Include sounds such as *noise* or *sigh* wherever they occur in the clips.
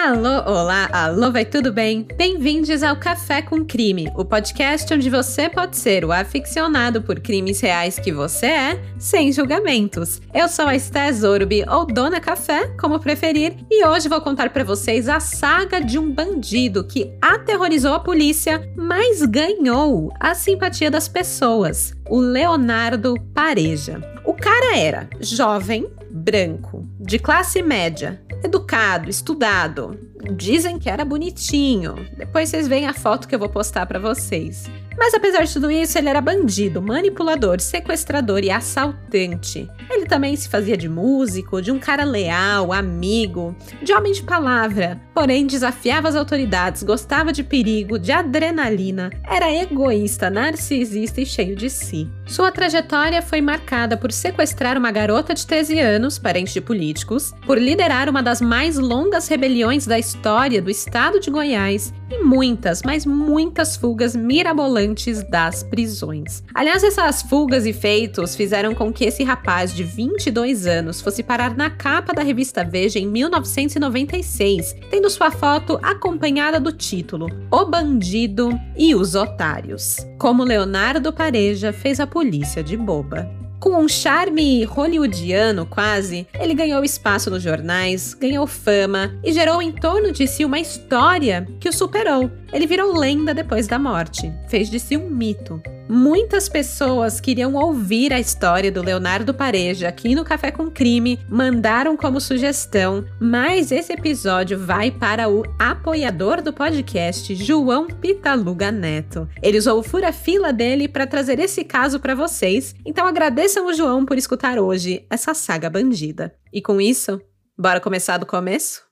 Alô, olá, alô, vai tudo bem? Bem-vindos ao Café com Crime, o podcast onde você pode ser o aficionado por crimes reais que você é, sem julgamentos. Eu sou a Esté Zorbi, ou Dona Café, como preferir, e hoje vou contar para vocês a saga de um bandido que aterrorizou a polícia, mas ganhou a simpatia das pessoas, o Leonardo Pareja. O cara era jovem, branco, de classe média, educado, estudado. Dizem que era bonitinho. Depois vocês veem a foto que eu vou postar para vocês. Mas apesar de tudo isso, ele era bandido, manipulador, sequestrador e assaltante. Ele também se fazia de músico, de um cara leal, amigo, de homem de palavra, porém desafiava as autoridades, gostava de perigo, de adrenalina, era egoísta, narcisista e cheio de si. Sua trajetória foi marcada por sequestrar uma garota de 13 anos, parente de políticos, por liderar uma das mais longas rebeliões da história do estado de Goiás e muitas, mas muitas fugas mirabolantes das prisões. Aliás, essas fugas e feitos fizeram com que esse rapaz de 22 anos fosse parar na capa da revista Veja em 1996, tendo sua foto acompanhada do título O Bandido e os Otários. Como Leonardo Pareja fez a polícia de boba. Com um charme hollywoodiano quase, ele ganhou espaço nos jornais, ganhou fama e gerou em torno de si uma história que o superou. Ele virou lenda depois da morte, fez de si um mito. Muitas pessoas queriam ouvir a história do Leonardo Pareja aqui no Café com Crime, mandaram como sugestão, mas esse episódio vai para o apoiador do podcast, João Pitaluga Neto. Ele usou o fura-fila dele para trazer esse caso para vocês, então agradeçam o João por escutar hoje essa saga bandida. E com isso, bora começar do começo?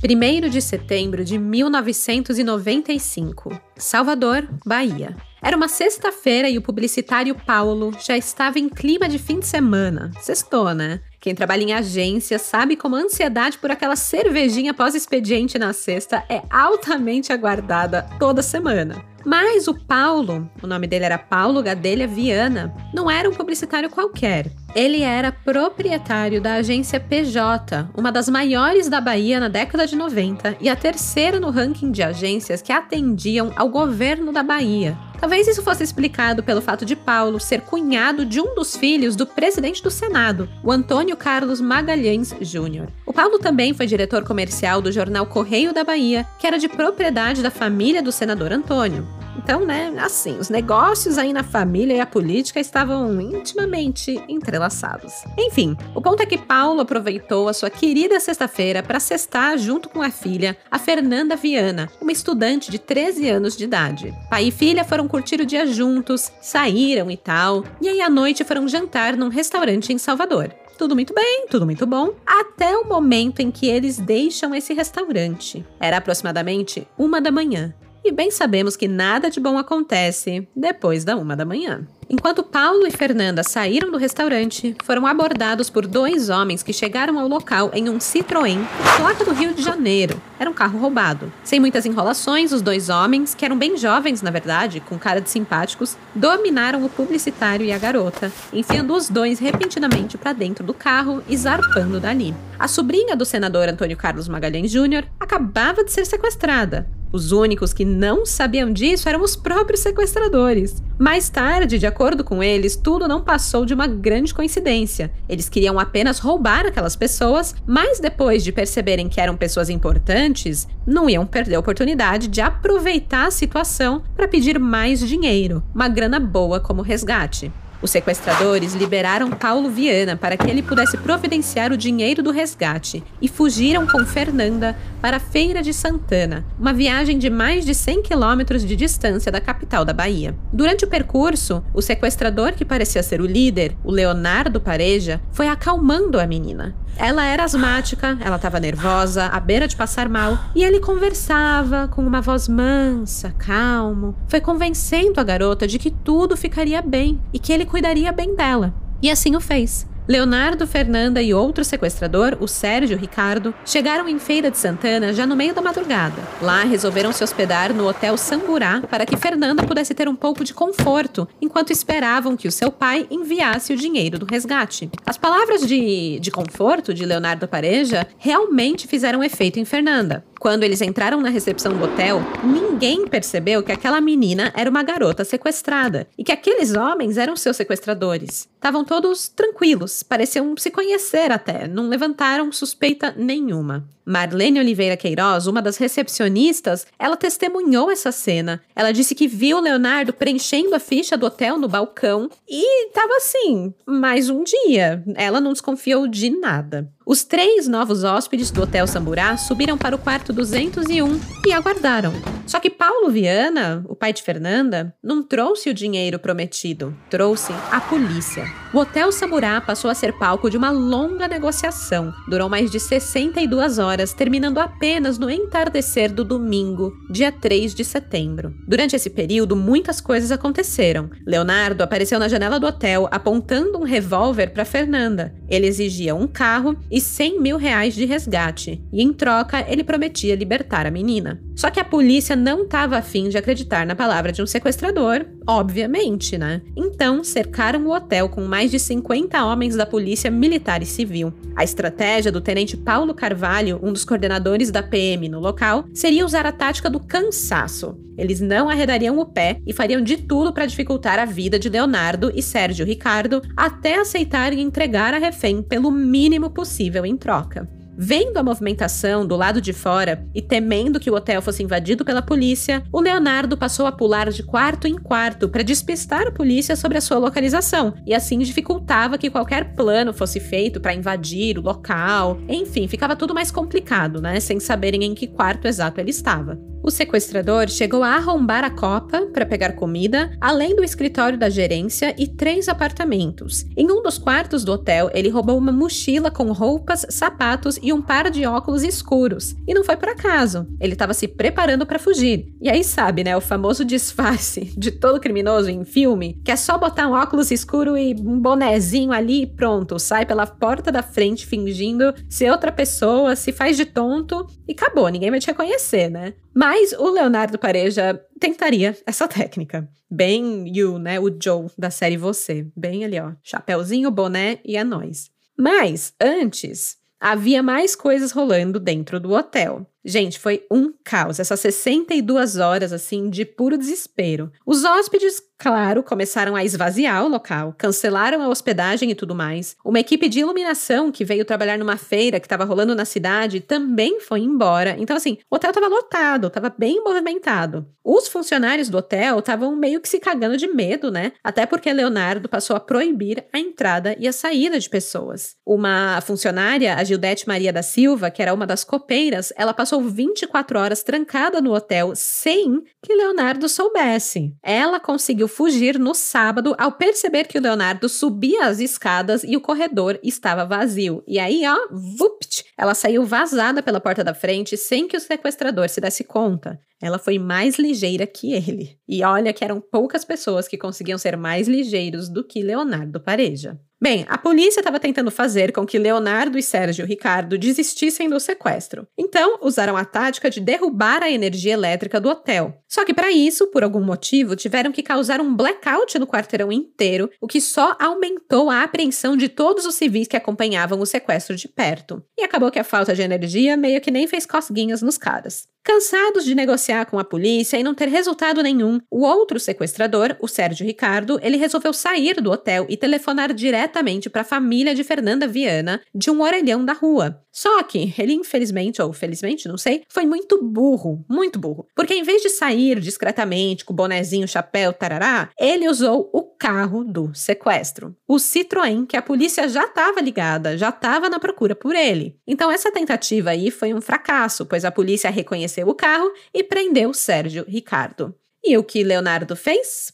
1 de setembro de 1995, Salvador, Bahia. Era uma sexta-feira e o publicitário Paulo já estava em clima de fim de semana. Sextou, né? Quem trabalha em agência sabe como a ansiedade por aquela cervejinha pós-expediente na sexta é altamente aguardada toda semana. Mas o Paulo, o nome dele era Paulo Gadelha Viana, não era um publicitário qualquer. Ele era proprietário da agência PJ, uma das maiores da Bahia na década de 90 e a terceira no ranking de agências que atendiam ao governo da Bahia. Talvez isso fosse explicado pelo fato de Paulo ser cunhado de um dos filhos do presidente do Senado, o Antônio Carlos Magalhães Júnior. O Paulo também foi diretor comercial do jornal Correio da Bahia, que era de propriedade da família do senador Antônio. Então, né, assim, os negócios aí na família e a política estavam intimamente entrelaçados. Enfim, o ponto é que Paulo aproveitou a sua querida sexta-feira para cestar junto com a filha, a Fernanda Viana, uma estudante de 13 anos de idade. Pai e filha foram curtir o dia juntos, saíram e tal, e aí à noite foram jantar num restaurante em Salvador. Tudo muito bem, tudo muito bom, até o momento em que eles deixam esse restaurante. Era aproximadamente uma da manhã. E bem sabemos que nada de bom acontece depois da uma da manhã. Enquanto Paulo e Fernanda saíram do restaurante, foram abordados por dois homens que chegaram ao local em um Citroën, placa do Rio de Janeiro. Era um carro roubado. Sem muitas enrolações, os dois homens, que eram bem jovens na verdade, com cara de simpáticos, dominaram o publicitário e a garota, enfiando os dois repentinamente para dentro do carro e zarpando dali. A sobrinha do senador Antônio Carlos Magalhães Júnior acabava de ser sequestrada, os únicos que não sabiam disso eram os próprios sequestradores. Mais tarde, de acordo com eles, tudo não passou de uma grande coincidência. Eles queriam apenas roubar aquelas pessoas, mas depois de perceberem que eram pessoas importantes, não iam perder a oportunidade de aproveitar a situação para pedir mais dinheiro, uma grana boa como resgate. Os sequestradores liberaram Paulo Viana para que ele pudesse providenciar o dinheiro do resgate e fugiram com Fernanda para a Feira de Santana, uma viagem de mais de 100 quilômetros de distância da capital da Bahia. Durante o percurso, o sequestrador, que parecia ser o líder, o Leonardo Pareja, foi acalmando a menina. Ela era asmática, ela estava nervosa, à beira de passar mal, e ele conversava com uma voz mansa, calmo, foi convencendo a garota de que tudo ficaria bem e que ele cuidaria bem dela. E assim o fez. Leonardo, Fernanda e outro sequestrador, o Sérgio Ricardo, chegaram em Feira de Santana já no meio da madrugada. Lá resolveram se hospedar no Hotel Samburá para que Fernanda pudesse ter um pouco de conforto enquanto esperavam que o seu pai enviasse o dinheiro do resgate. As palavras de, de conforto de Leonardo Pareja realmente fizeram efeito em Fernanda. Quando eles entraram na recepção do hotel, ninguém percebeu que aquela menina era uma garota sequestrada e que aqueles homens eram seus sequestradores. Estavam todos tranquilos, pareciam se conhecer até, não levantaram suspeita nenhuma. Marlene Oliveira Queiroz, uma das recepcionistas, ela testemunhou essa cena. Ela disse que viu Leonardo preenchendo a ficha do hotel no balcão e estava assim, mais um dia. Ela não desconfiou de nada. Os três novos hóspedes do Hotel Samburá subiram para o quarto 201 e aguardaram. Só que Paulo Viana, o pai de Fernanda, não trouxe o dinheiro prometido, trouxe a polícia. O Hotel Samburá passou a ser palco de uma longa negociação. Durou mais de 62 horas, terminando apenas no entardecer do domingo, dia 3 de setembro. Durante esse período, muitas coisas aconteceram. Leonardo apareceu na janela do hotel apontando um revólver para Fernanda. Ele exigia um carro e 100 mil reais de resgate, e em troca ele prometia libertar a menina. Só que a polícia não estava afim de acreditar na palavra de um sequestrador, obviamente, né? Então cercaram o hotel com mais de 50 homens da polícia militar e civil. A estratégia do tenente Paulo Carvalho, um dos coordenadores da PM no local, seria usar a tática do cansaço. Eles não arredariam o pé e fariam de tudo para dificultar a vida de Leonardo e Sérgio Ricardo até aceitarem entregar a refém pelo mínimo possível em troca. Vendo a movimentação do lado de fora e temendo que o hotel fosse invadido pela polícia, o Leonardo passou a pular de quarto em quarto para despistar a polícia sobre a sua localização e assim dificultava que qualquer plano fosse feito para invadir o local. Enfim, ficava tudo mais complicado, né? Sem saberem em que quarto exato ele estava. O sequestrador chegou a arrombar a copa para pegar comida, além do escritório da gerência e três apartamentos. Em um dos quartos do hotel, ele roubou uma mochila com roupas, sapatos e um par de óculos escuros. E não foi por acaso. Ele estava se preparando para fugir. E aí sabe, né, o famoso *laughs* disfarce de todo criminoso em filme, que é só botar um óculos escuro e um bonezinho ali e pronto, sai pela porta da frente fingindo ser outra pessoa, se faz de tonto e acabou, ninguém vai te reconhecer, né? Mas o Leonardo Pareja tentaria essa técnica. Bem you, né? O Joe da série Você. Bem ali, ó. Chapeuzinho, boné e é nóis. Mas, antes, havia mais coisas rolando dentro do hotel. Gente, foi um caos, essas 62 horas assim de puro desespero. Os hóspedes, claro, começaram a esvaziar o local, cancelaram a hospedagem e tudo mais. Uma equipe de iluminação que veio trabalhar numa feira que estava rolando na cidade também foi embora. Então, assim, o hotel estava lotado, estava bem movimentado. Os funcionários do hotel estavam meio que se cagando de medo, né? Até porque Leonardo passou a proibir a entrada e a saída de pessoas. Uma funcionária, a Gildete Maria da Silva, que era uma das copeiras, ela passou passou 24 horas trancada no hotel sem que Leonardo soubesse. Ela conseguiu fugir no sábado ao perceber que o Leonardo subia as escadas e o corredor estava vazio. E aí, ó, vupt, ela saiu vazada pela porta da frente sem que o sequestrador se desse conta. Ela foi mais ligeira que ele. E olha que eram poucas pessoas que conseguiam ser mais ligeiros do que Leonardo Pareja. Bem, a polícia estava tentando fazer com que Leonardo e Sérgio Ricardo desistissem do sequestro. Então, usaram a tática de derrubar a energia elétrica do hotel. Só que para isso, por algum motivo, tiveram que causar um blackout no quarteirão inteiro, o que só aumentou a apreensão de todos os civis que acompanhavam o sequestro de perto. E acabou que a falta de energia meio que nem fez cosguinhas nos caras. Cansados de negociar com a polícia e não ter resultado nenhum, o outro sequestrador, o Sérgio Ricardo, ele resolveu sair do hotel e telefonar diretamente para a família de Fernanda Viana, de um orelhão da rua. Só que ele, infelizmente, ou felizmente, não sei, foi muito burro, muito burro. Porque em vez de sair discretamente com bonezinho, chapéu, tarará, ele usou o carro do sequestro. O Citroën, que a polícia já estava ligada, já estava na procura por ele. Então essa tentativa aí foi um fracasso, pois a polícia reconheceu o carro e prendeu Sérgio Ricardo. E o que Leonardo fez?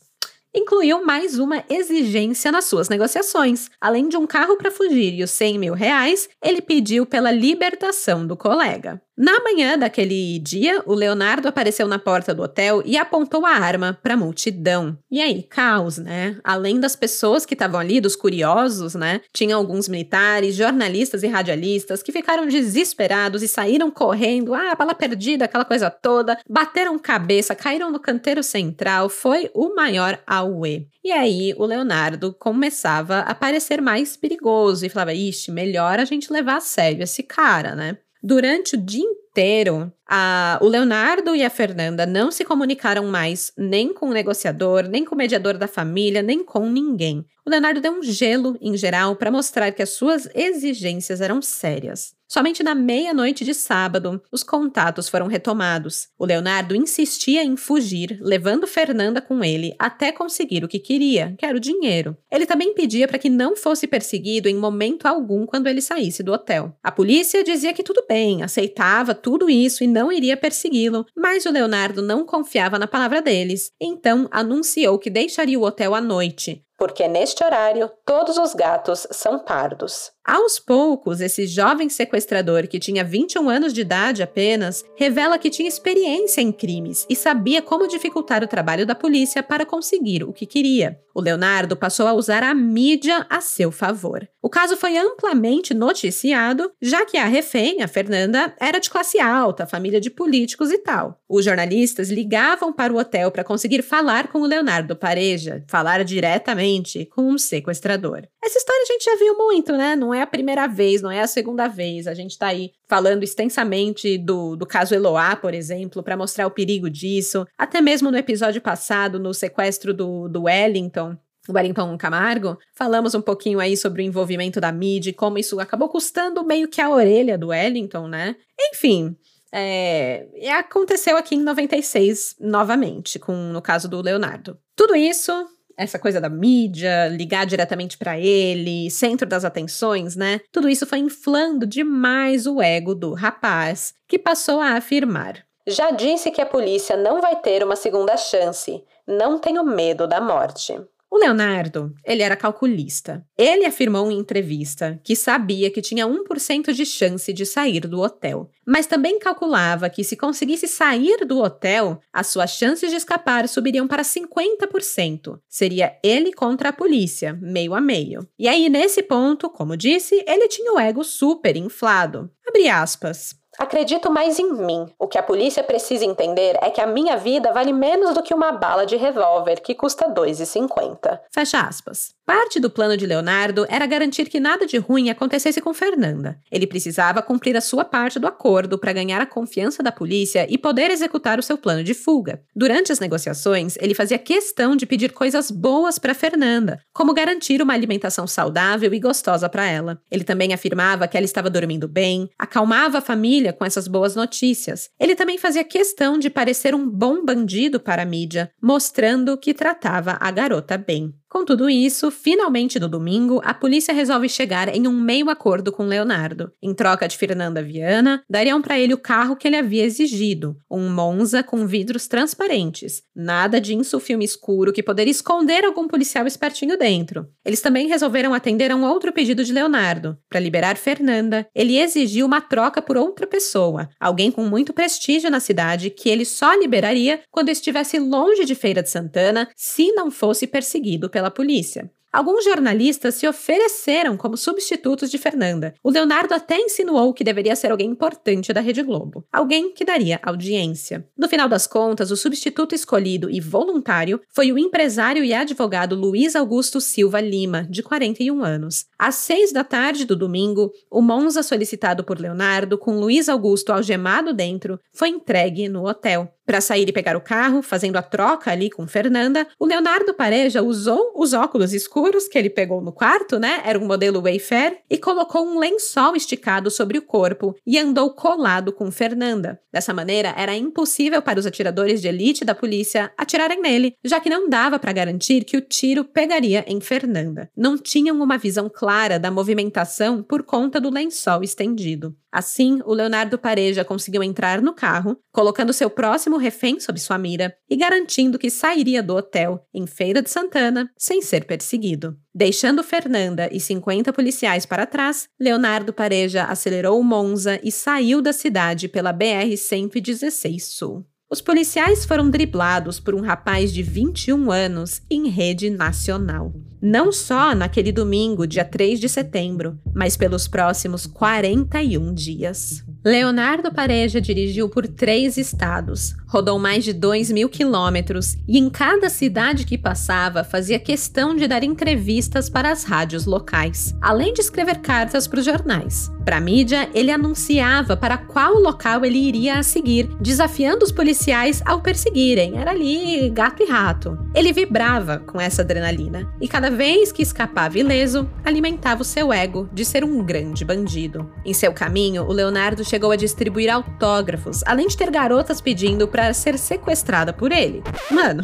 Incluiu mais uma exigência nas suas negociações. Além de um carro para fugir e os 100 mil reais, ele pediu pela libertação do colega. Na manhã daquele dia, o Leonardo apareceu na porta do hotel e apontou a arma para a multidão. E aí, caos, né? Além das pessoas que estavam ali, dos curiosos, né? Tinha alguns militares, jornalistas e radialistas que ficaram desesperados e saíram correndo, ah, bala perdida, aquela coisa toda, bateram cabeça, caíram no canteiro central, foi o maior auê. E aí o Leonardo começava a parecer mais perigoso e falava: ixi, melhor a gente levar a sério esse cara, né? Durante o dia inteiro, a, o Leonardo e a Fernanda não se comunicaram mais nem com o negociador, nem com o mediador da família, nem com ninguém. O Leonardo deu um gelo em geral para mostrar que as suas exigências eram sérias. Somente na meia-noite de sábado, os contatos foram retomados. O Leonardo insistia em fugir, levando Fernanda com ele até conseguir o que queria, que era o dinheiro. Ele também pedia para que não fosse perseguido em momento algum quando ele saísse do hotel. A polícia dizia que tudo bem, aceitava tudo isso e não iria persegui-lo, mas o Leonardo não confiava na palavra deles, então anunciou que deixaria o hotel à noite, porque neste horário todos os gatos são pardos. Aos poucos, esse jovem sequestrador, que tinha 21 anos de idade apenas, revela que tinha experiência em crimes e sabia como dificultar o trabalho da polícia para conseguir o que queria. O Leonardo passou a usar a mídia a seu favor. O caso foi amplamente noticiado, já que a refém, a Fernanda, era de classe alta, família de políticos e tal. Os jornalistas ligavam para o hotel para conseguir falar com o Leonardo Pareja, falar diretamente com um sequestrador. Essa história a gente já viu muito, né? Não é a primeira vez, não é a segunda vez. A gente está aí falando extensamente do, do caso Eloá, por exemplo, para mostrar o perigo disso. Até mesmo no episódio passado, no sequestro do, do Wellington, Wellington Camargo, falamos um pouquinho aí sobre o envolvimento da mídia e como isso acabou custando meio que a orelha do Wellington, né? Enfim, é, aconteceu aqui em 96 novamente, com no caso do Leonardo. Tudo isso essa coisa da mídia, ligar diretamente para ele, centro das atenções, né? Tudo isso foi inflando demais o ego do rapaz, que passou a afirmar: Já disse que a polícia não vai ter uma segunda chance. Não tenho medo da morte. O Leonardo, ele era calculista. Ele afirmou em entrevista que sabia que tinha 1% de chance de sair do hotel, mas também calculava que se conseguisse sair do hotel, as suas chances de escapar subiriam para 50%. Seria ele contra a polícia, meio a meio. E aí, nesse ponto, como disse, ele tinha o ego super inflado. Abre aspas. Acredito mais em mim. O que a polícia precisa entender é que a minha vida vale menos do que uma bala de revólver que custa 2,50. Fecha aspas. Parte do plano de Leonardo era garantir que nada de ruim acontecesse com Fernanda. Ele precisava cumprir a sua parte do acordo para ganhar a confiança da polícia e poder executar o seu plano de fuga. Durante as negociações, ele fazia questão de pedir coisas boas para Fernanda, como garantir uma alimentação saudável e gostosa para ela. Ele também afirmava que ela estava dormindo bem, acalmava a família com essas boas notícias. Ele também fazia questão de parecer um bom bandido para a mídia, mostrando que tratava a garota bem. Com tudo isso, finalmente no domingo, a polícia resolve chegar em um meio acordo com Leonardo. Em troca de Fernanda Viana, dariam para ele o carro que ele havia exigido, um Monza com vidros transparentes. Nada de filme escuro que poderia esconder algum policial espertinho dentro. Eles também resolveram atender a um outro pedido de Leonardo. Para liberar Fernanda, ele exigiu uma troca por outra pessoa, alguém com muito prestígio na cidade, que ele só liberaria quando estivesse longe de Feira de Santana, se não fosse perseguido pela pela polícia. Alguns jornalistas se ofereceram como substitutos de Fernanda. O Leonardo até insinuou que deveria ser alguém importante da Rede Globo, alguém que daria audiência. No final das contas, o substituto escolhido e voluntário foi o empresário e advogado Luiz Augusto Silva Lima, de 41 anos. Às seis da tarde do domingo, o Monza solicitado por Leonardo, com Luiz Augusto algemado dentro, foi entregue no hotel. Para sair e pegar o carro, fazendo a troca ali com Fernanda, o Leonardo Pareja usou os óculos escuros que ele pegou no quarto, né? Era um modelo Wayfair, e colocou um lençol esticado sobre o corpo e andou colado com Fernanda. Dessa maneira, era impossível para os atiradores de elite da polícia atirarem nele, já que não dava para garantir que o tiro pegaria em Fernanda. Não tinham uma visão clara da movimentação por conta do lençol estendido. Assim, o Leonardo Pareja conseguiu entrar no carro, colocando seu próximo refém sob sua mira e garantindo que sairia do hotel, em Feira de Santana, sem ser perseguido. Deixando Fernanda e 50 policiais para trás, Leonardo Pareja acelerou o Monza e saiu da cidade pela BR-116 Sul. Os policiais foram driblados por um rapaz de 21 anos em rede nacional. Não só naquele domingo, dia 3 de setembro, mas pelos próximos 41 dias. Leonardo Pareja dirigiu por três estados, rodou mais de 2 mil quilômetros e em cada cidade que passava fazia questão de dar entrevistas para as rádios locais, além de escrever cartas para os jornais. Para a mídia, ele anunciava para qual local ele iria a seguir, desafiando os policiais ao perseguirem. Era ali gato e rato. Ele vibrava com essa adrenalina e cada vez que escapava ileso, alimentava o seu ego de ser um grande bandido. Em seu caminho, o Leonardo chegou a distribuir autógrafos, além de ter garotas pedindo para ser sequestrada por ele. Mano.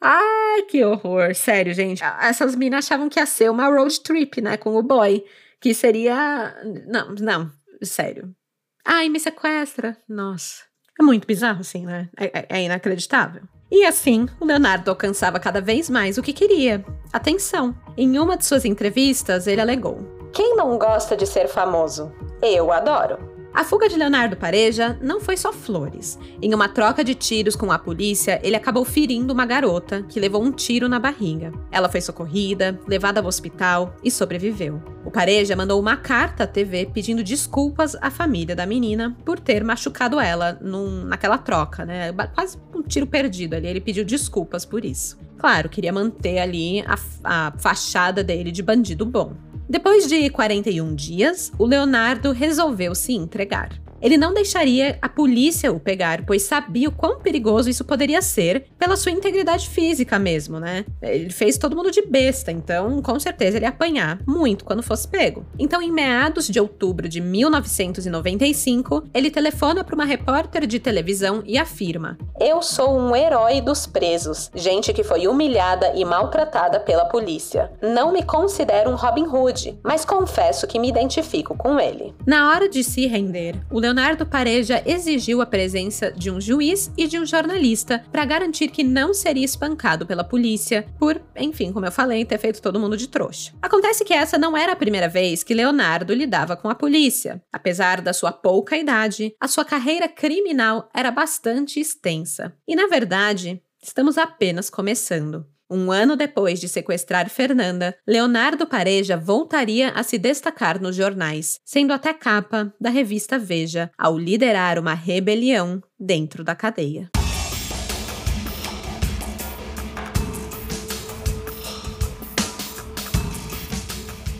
Ai, que horror. Sério, gente. Essas minas achavam que ia ser uma road trip, né, com o boy. Que seria. Não, não, sério. Ai, me sequestra. Nossa. É muito bizarro, assim, né? É, é, é inacreditável. E assim, o Leonardo alcançava cada vez mais o que queria: atenção. Em uma de suas entrevistas, ele alegou: Quem não gosta de ser famoso? Eu adoro. A fuga de Leonardo Pareja não foi só flores. Em uma troca de tiros com a polícia, ele acabou ferindo uma garota que levou um tiro na barriga. Ela foi socorrida, levada ao hospital e sobreviveu. O Pareja mandou uma carta à TV pedindo desculpas à família da menina por ter machucado ela num, naquela troca, né? Quase um tiro perdido ali. Ele pediu desculpas por isso. Claro, queria manter ali a, a fachada dele de bandido bom. Depois de 41 dias, o Leonardo resolveu se entregar. Ele não deixaria a polícia o pegar, pois sabia o quão perigoso isso poderia ser pela sua integridade física mesmo, né? Ele fez todo mundo de besta, então com certeza ele ia apanhar muito quando fosse pego. Então, em meados de outubro de 1995, ele telefona para uma repórter de televisão e afirma: Eu sou um herói dos presos, gente que foi humilhada e maltratada pela polícia. Não me considero um Robin Hood, mas confesso que me identifico com ele. Na hora de se render, o Leonardo Pareja exigiu a presença de um juiz e de um jornalista para garantir que não seria espancado pela polícia por, enfim, como eu falei, ter feito todo mundo de trouxa. Acontece que essa não era a primeira vez que Leonardo lidava com a polícia. Apesar da sua pouca idade, a sua carreira criminal era bastante extensa. E, na verdade, estamos apenas começando. Um ano depois de sequestrar Fernanda, Leonardo Pareja voltaria a se destacar nos jornais, sendo até capa da revista Veja, ao liderar uma rebelião dentro da cadeia.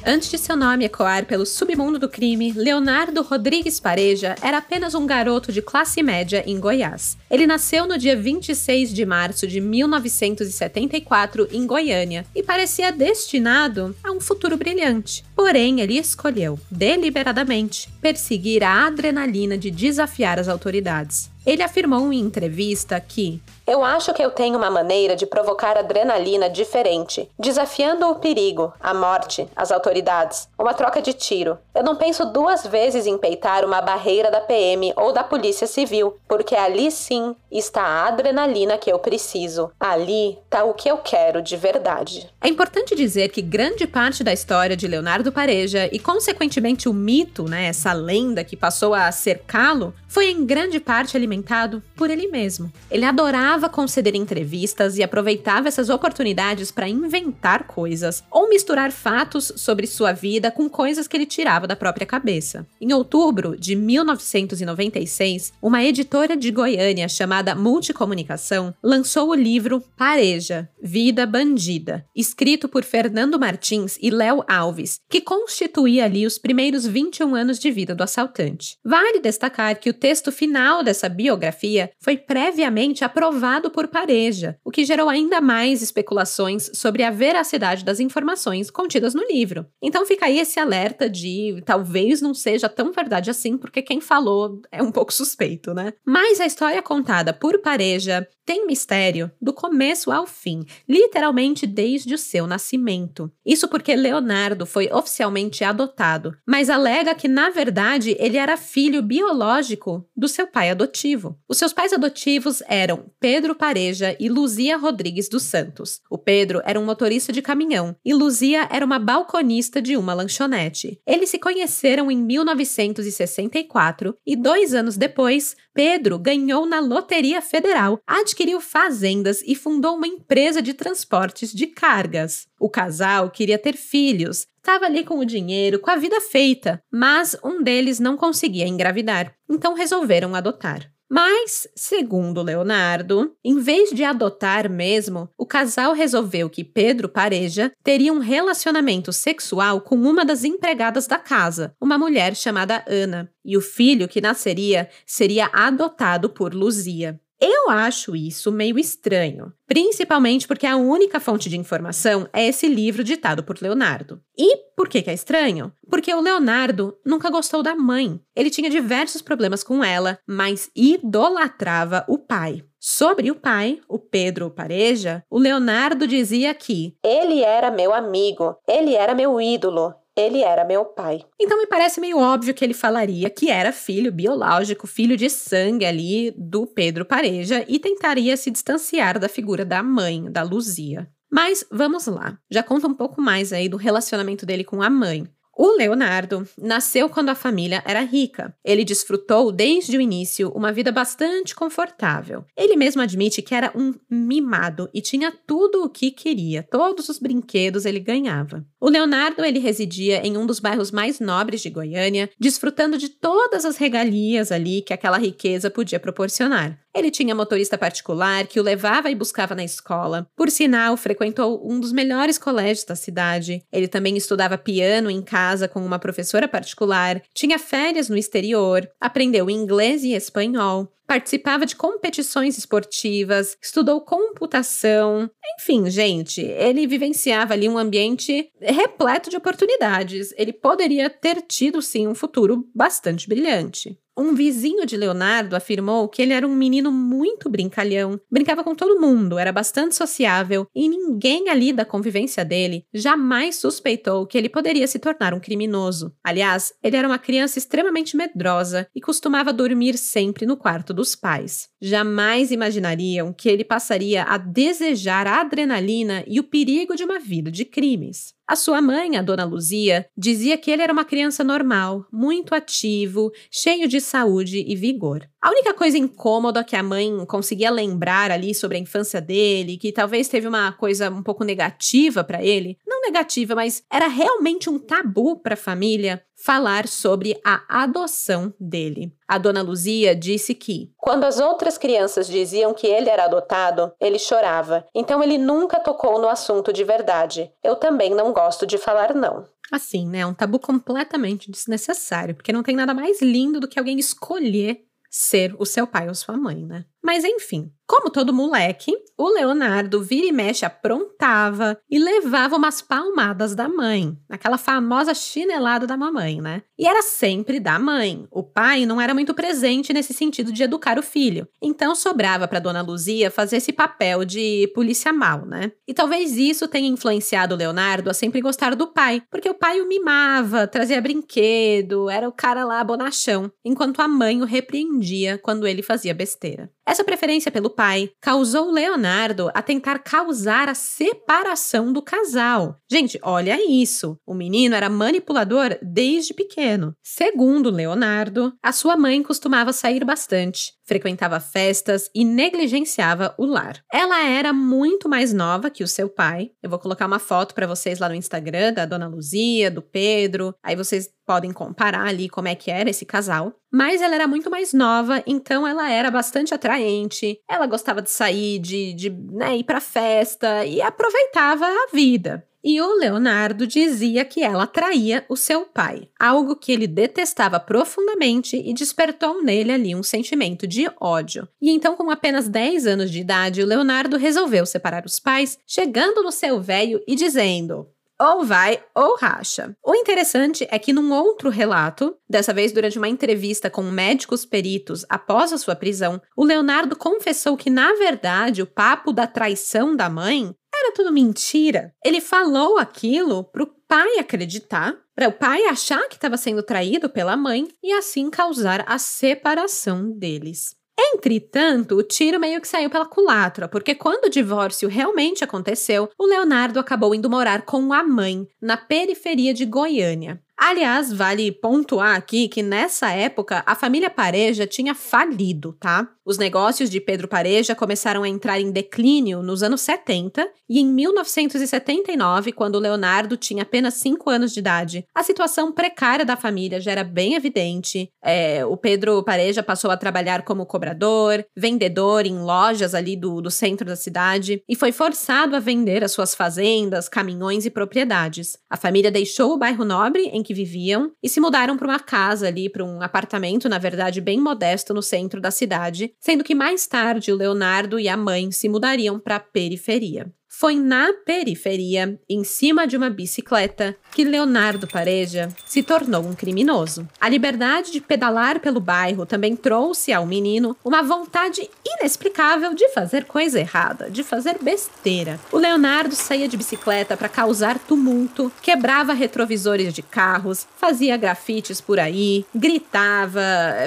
Antes de seu nome ecoar pelo submundo do crime, Leonardo Rodrigues Pareja era apenas um garoto de classe média em Goiás. Ele nasceu no dia 26 de março de 1974 em Goiânia e parecia destinado a um futuro brilhante. Porém, ele escolheu, deliberadamente, perseguir a adrenalina de desafiar as autoridades. Ele afirmou em entrevista que eu acho que eu tenho uma maneira de provocar adrenalina diferente, desafiando o perigo, a morte, as autoridades, uma troca de tiro. Eu não penso duas vezes em peitar uma barreira da PM ou da Polícia Civil, porque ali sim está a adrenalina que eu preciso. Ali está o que eu quero de verdade. É importante dizer que grande parte da história de Leonardo Pareja e, consequentemente, o mito, né, essa lenda que passou a cercá-lo, foi em grande parte alimentado por ele mesmo. Ele adorava amava conceder entrevistas e aproveitava essas oportunidades para inventar coisas ou misturar fatos sobre sua vida com coisas que ele tirava da própria cabeça. Em outubro de 1996, uma editora de Goiânia chamada Multicomunicação lançou o livro Pareja Vida Bandida, escrito por Fernando Martins e Léo Alves, que constituía ali os primeiros 21 anos de vida do assaltante. Vale destacar que o texto final dessa biografia foi previamente aprovado por Pareja, o que gerou ainda mais especulações sobre a veracidade das informações contidas no livro. Então fica aí esse alerta de talvez não seja tão verdade assim, porque quem falou é um pouco suspeito, né? Mas a história contada por Pareja tem mistério do começo ao fim, literalmente desde o seu nascimento. Isso porque Leonardo foi oficialmente adotado, mas alega que na verdade ele era filho biológico do seu pai adotivo. Os seus pais adotivos eram Pareja e Luzia Rodrigues dos Santos. O Pedro era um motorista de caminhão e Luzia era uma balconista de uma lanchonete. Eles se conheceram em 1964 e dois anos depois, Pedro ganhou na Loteria Federal, adquiriu fazendas e fundou uma empresa de transportes de cargas. O casal queria ter filhos, estava ali com o dinheiro, com a vida feita, mas um deles não conseguia engravidar, então resolveram adotar. Mas, segundo Leonardo, em vez de adotar mesmo, o casal resolveu que Pedro Pareja teria um relacionamento sexual com uma das empregadas da casa, uma mulher chamada Ana, e o filho que nasceria seria adotado por Luzia. Eu acho isso meio estranho, principalmente porque a única fonte de informação é esse livro ditado por Leonardo. E por que, que é estranho? Porque o Leonardo nunca gostou da mãe. Ele tinha diversos problemas com ela, mas idolatrava o pai. Sobre o pai, o Pedro Pareja, o Leonardo dizia que ele era meu amigo, ele era meu ídolo, ele era meu pai. Então me parece meio óbvio que ele falaria que era filho biológico, filho de sangue ali do Pedro Pareja e tentaria se distanciar da figura da mãe, da Luzia. Mas vamos lá, já conta um pouco mais aí do relacionamento dele com a mãe. O Leonardo nasceu quando a família era rica. Ele desfrutou desde o início uma vida bastante confortável. Ele mesmo admite que era um mimado e tinha tudo o que queria, todos os brinquedos ele ganhava. O Leonardo ele residia em um dos bairros mais nobres de Goiânia, desfrutando de todas as regalias ali que aquela riqueza podia proporcionar. Ele tinha motorista particular que o levava e buscava na escola. Por sinal, frequentou um dos melhores colégios da cidade. Ele também estudava piano em casa com uma professora particular, tinha férias no exterior, aprendeu inglês e espanhol, participava de competições esportivas, estudou computação. Enfim, gente, ele vivenciava ali um ambiente repleto de oportunidades. Ele poderia ter tido sim um futuro bastante brilhante. Um vizinho de Leonardo afirmou que ele era um menino muito brincalhão, brincava com todo mundo, era bastante sociável e ninguém ali da convivência dele jamais suspeitou que ele poderia se tornar um criminoso. Aliás, ele era uma criança extremamente medrosa e costumava dormir sempre no quarto dos pais. Jamais imaginariam que ele passaria a desejar a adrenalina e o perigo de uma vida de crimes. A sua mãe, a dona Luzia, dizia que ele era uma criança normal, muito ativo, cheio de saúde e vigor. A única coisa incômoda que a mãe conseguia lembrar ali sobre a infância dele, que talvez teve uma coisa um pouco negativa para ele, não negativa, mas era realmente um tabu para a família falar sobre a adoção dele. A dona Luzia disse que, quando as outras crianças diziam que ele era adotado, ele chorava. Então ele nunca tocou no assunto de verdade. Eu também não gosto de falar não. Assim, né? Um tabu completamente desnecessário, porque não tem nada mais lindo do que alguém escolher ser o seu pai ou sua mãe, né? Mas enfim, como todo moleque, o Leonardo vira e mexe aprontava e levava umas palmadas da mãe, aquela famosa chinelada da mamãe, né? E era sempre da mãe. O pai não era muito presente nesse sentido de educar o filho. Então sobrava para dona Luzia fazer esse papel de polícia mal, né? E talvez isso tenha influenciado o Leonardo a sempre gostar do pai, porque o pai o mimava, trazia brinquedo, era o cara lá bonachão, enquanto a mãe o repreendia quando ele fazia besteira. Essa preferência pelo pai causou Leonardo a tentar causar a separação do casal. Gente, olha isso. O menino era manipulador desde pequeno. Segundo Leonardo, a sua mãe costumava sair bastante, frequentava festas e negligenciava o lar. Ela era muito mais nova que o seu pai. Eu vou colocar uma foto para vocês lá no Instagram da dona Luzia, do Pedro. Aí vocês podem comparar ali como é que era esse casal. Mas ela era muito mais nova, então ela era bastante atraente. Ela gostava de sair, de, de né, ir pra festa e aproveitava a vida. E o Leonardo dizia que ela traía o seu pai, algo que ele detestava profundamente e despertou nele ali um sentimento de ódio. E então, com apenas 10 anos de idade, o Leonardo resolveu separar os pais, chegando no seu velho e dizendo: ou vai ou racha. O interessante é que num outro relato, dessa vez durante uma entrevista com médicos peritos após a sua prisão, o Leonardo confessou que na verdade o papo da traição da mãe era tudo mentira. Ele falou aquilo pro pai acreditar, para o pai achar que estava sendo traído pela mãe e assim causar a separação deles. Entretanto, o tiro meio que saiu pela culatra, porque quando o divórcio realmente aconteceu, o Leonardo acabou indo morar com a mãe, na periferia de Goiânia. Aliás, vale pontuar aqui que nessa época a família Pareja tinha falido, tá? Os negócios de Pedro Pareja começaram a entrar em declínio nos anos 70 e em 1979, quando Leonardo tinha apenas 5 anos de idade, a situação precária da família já era bem evidente. É, o Pedro Pareja passou a trabalhar como cobrador, vendedor em lojas ali do, do centro da cidade e foi forçado a vender as suas fazendas, caminhões e propriedades. A família deixou o bairro nobre em que viviam e se mudaram para uma casa ali, para um apartamento, na verdade, bem modesto no centro da cidade sendo que mais tarde o Leonardo e a mãe se mudariam para a periferia. Foi na periferia, em cima de uma bicicleta, que Leonardo Pareja se tornou um criminoso. A liberdade de pedalar pelo bairro também trouxe ao menino uma vontade inexplicável de fazer coisa errada, de fazer besteira. O Leonardo saía de bicicleta para causar tumulto, quebrava retrovisores de carros, fazia grafites por aí, gritava,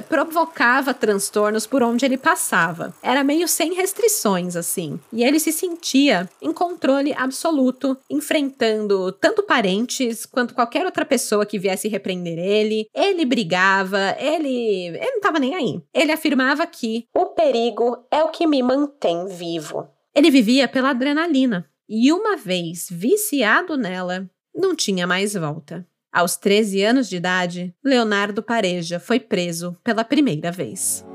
provocava transtornos por onde ele passava. Era meio sem restrições assim, e ele se sentia em controle absoluto, enfrentando tanto parentes quanto qualquer outra pessoa que viesse repreender ele. Ele brigava, ele. ele não estava nem aí. Ele afirmava que o perigo é o que me mantém vivo. Ele vivia pela adrenalina. E uma vez viciado nela, não tinha mais volta. Aos 13 anos de idade, Leonardo Pareja foi preso pela primeira vez.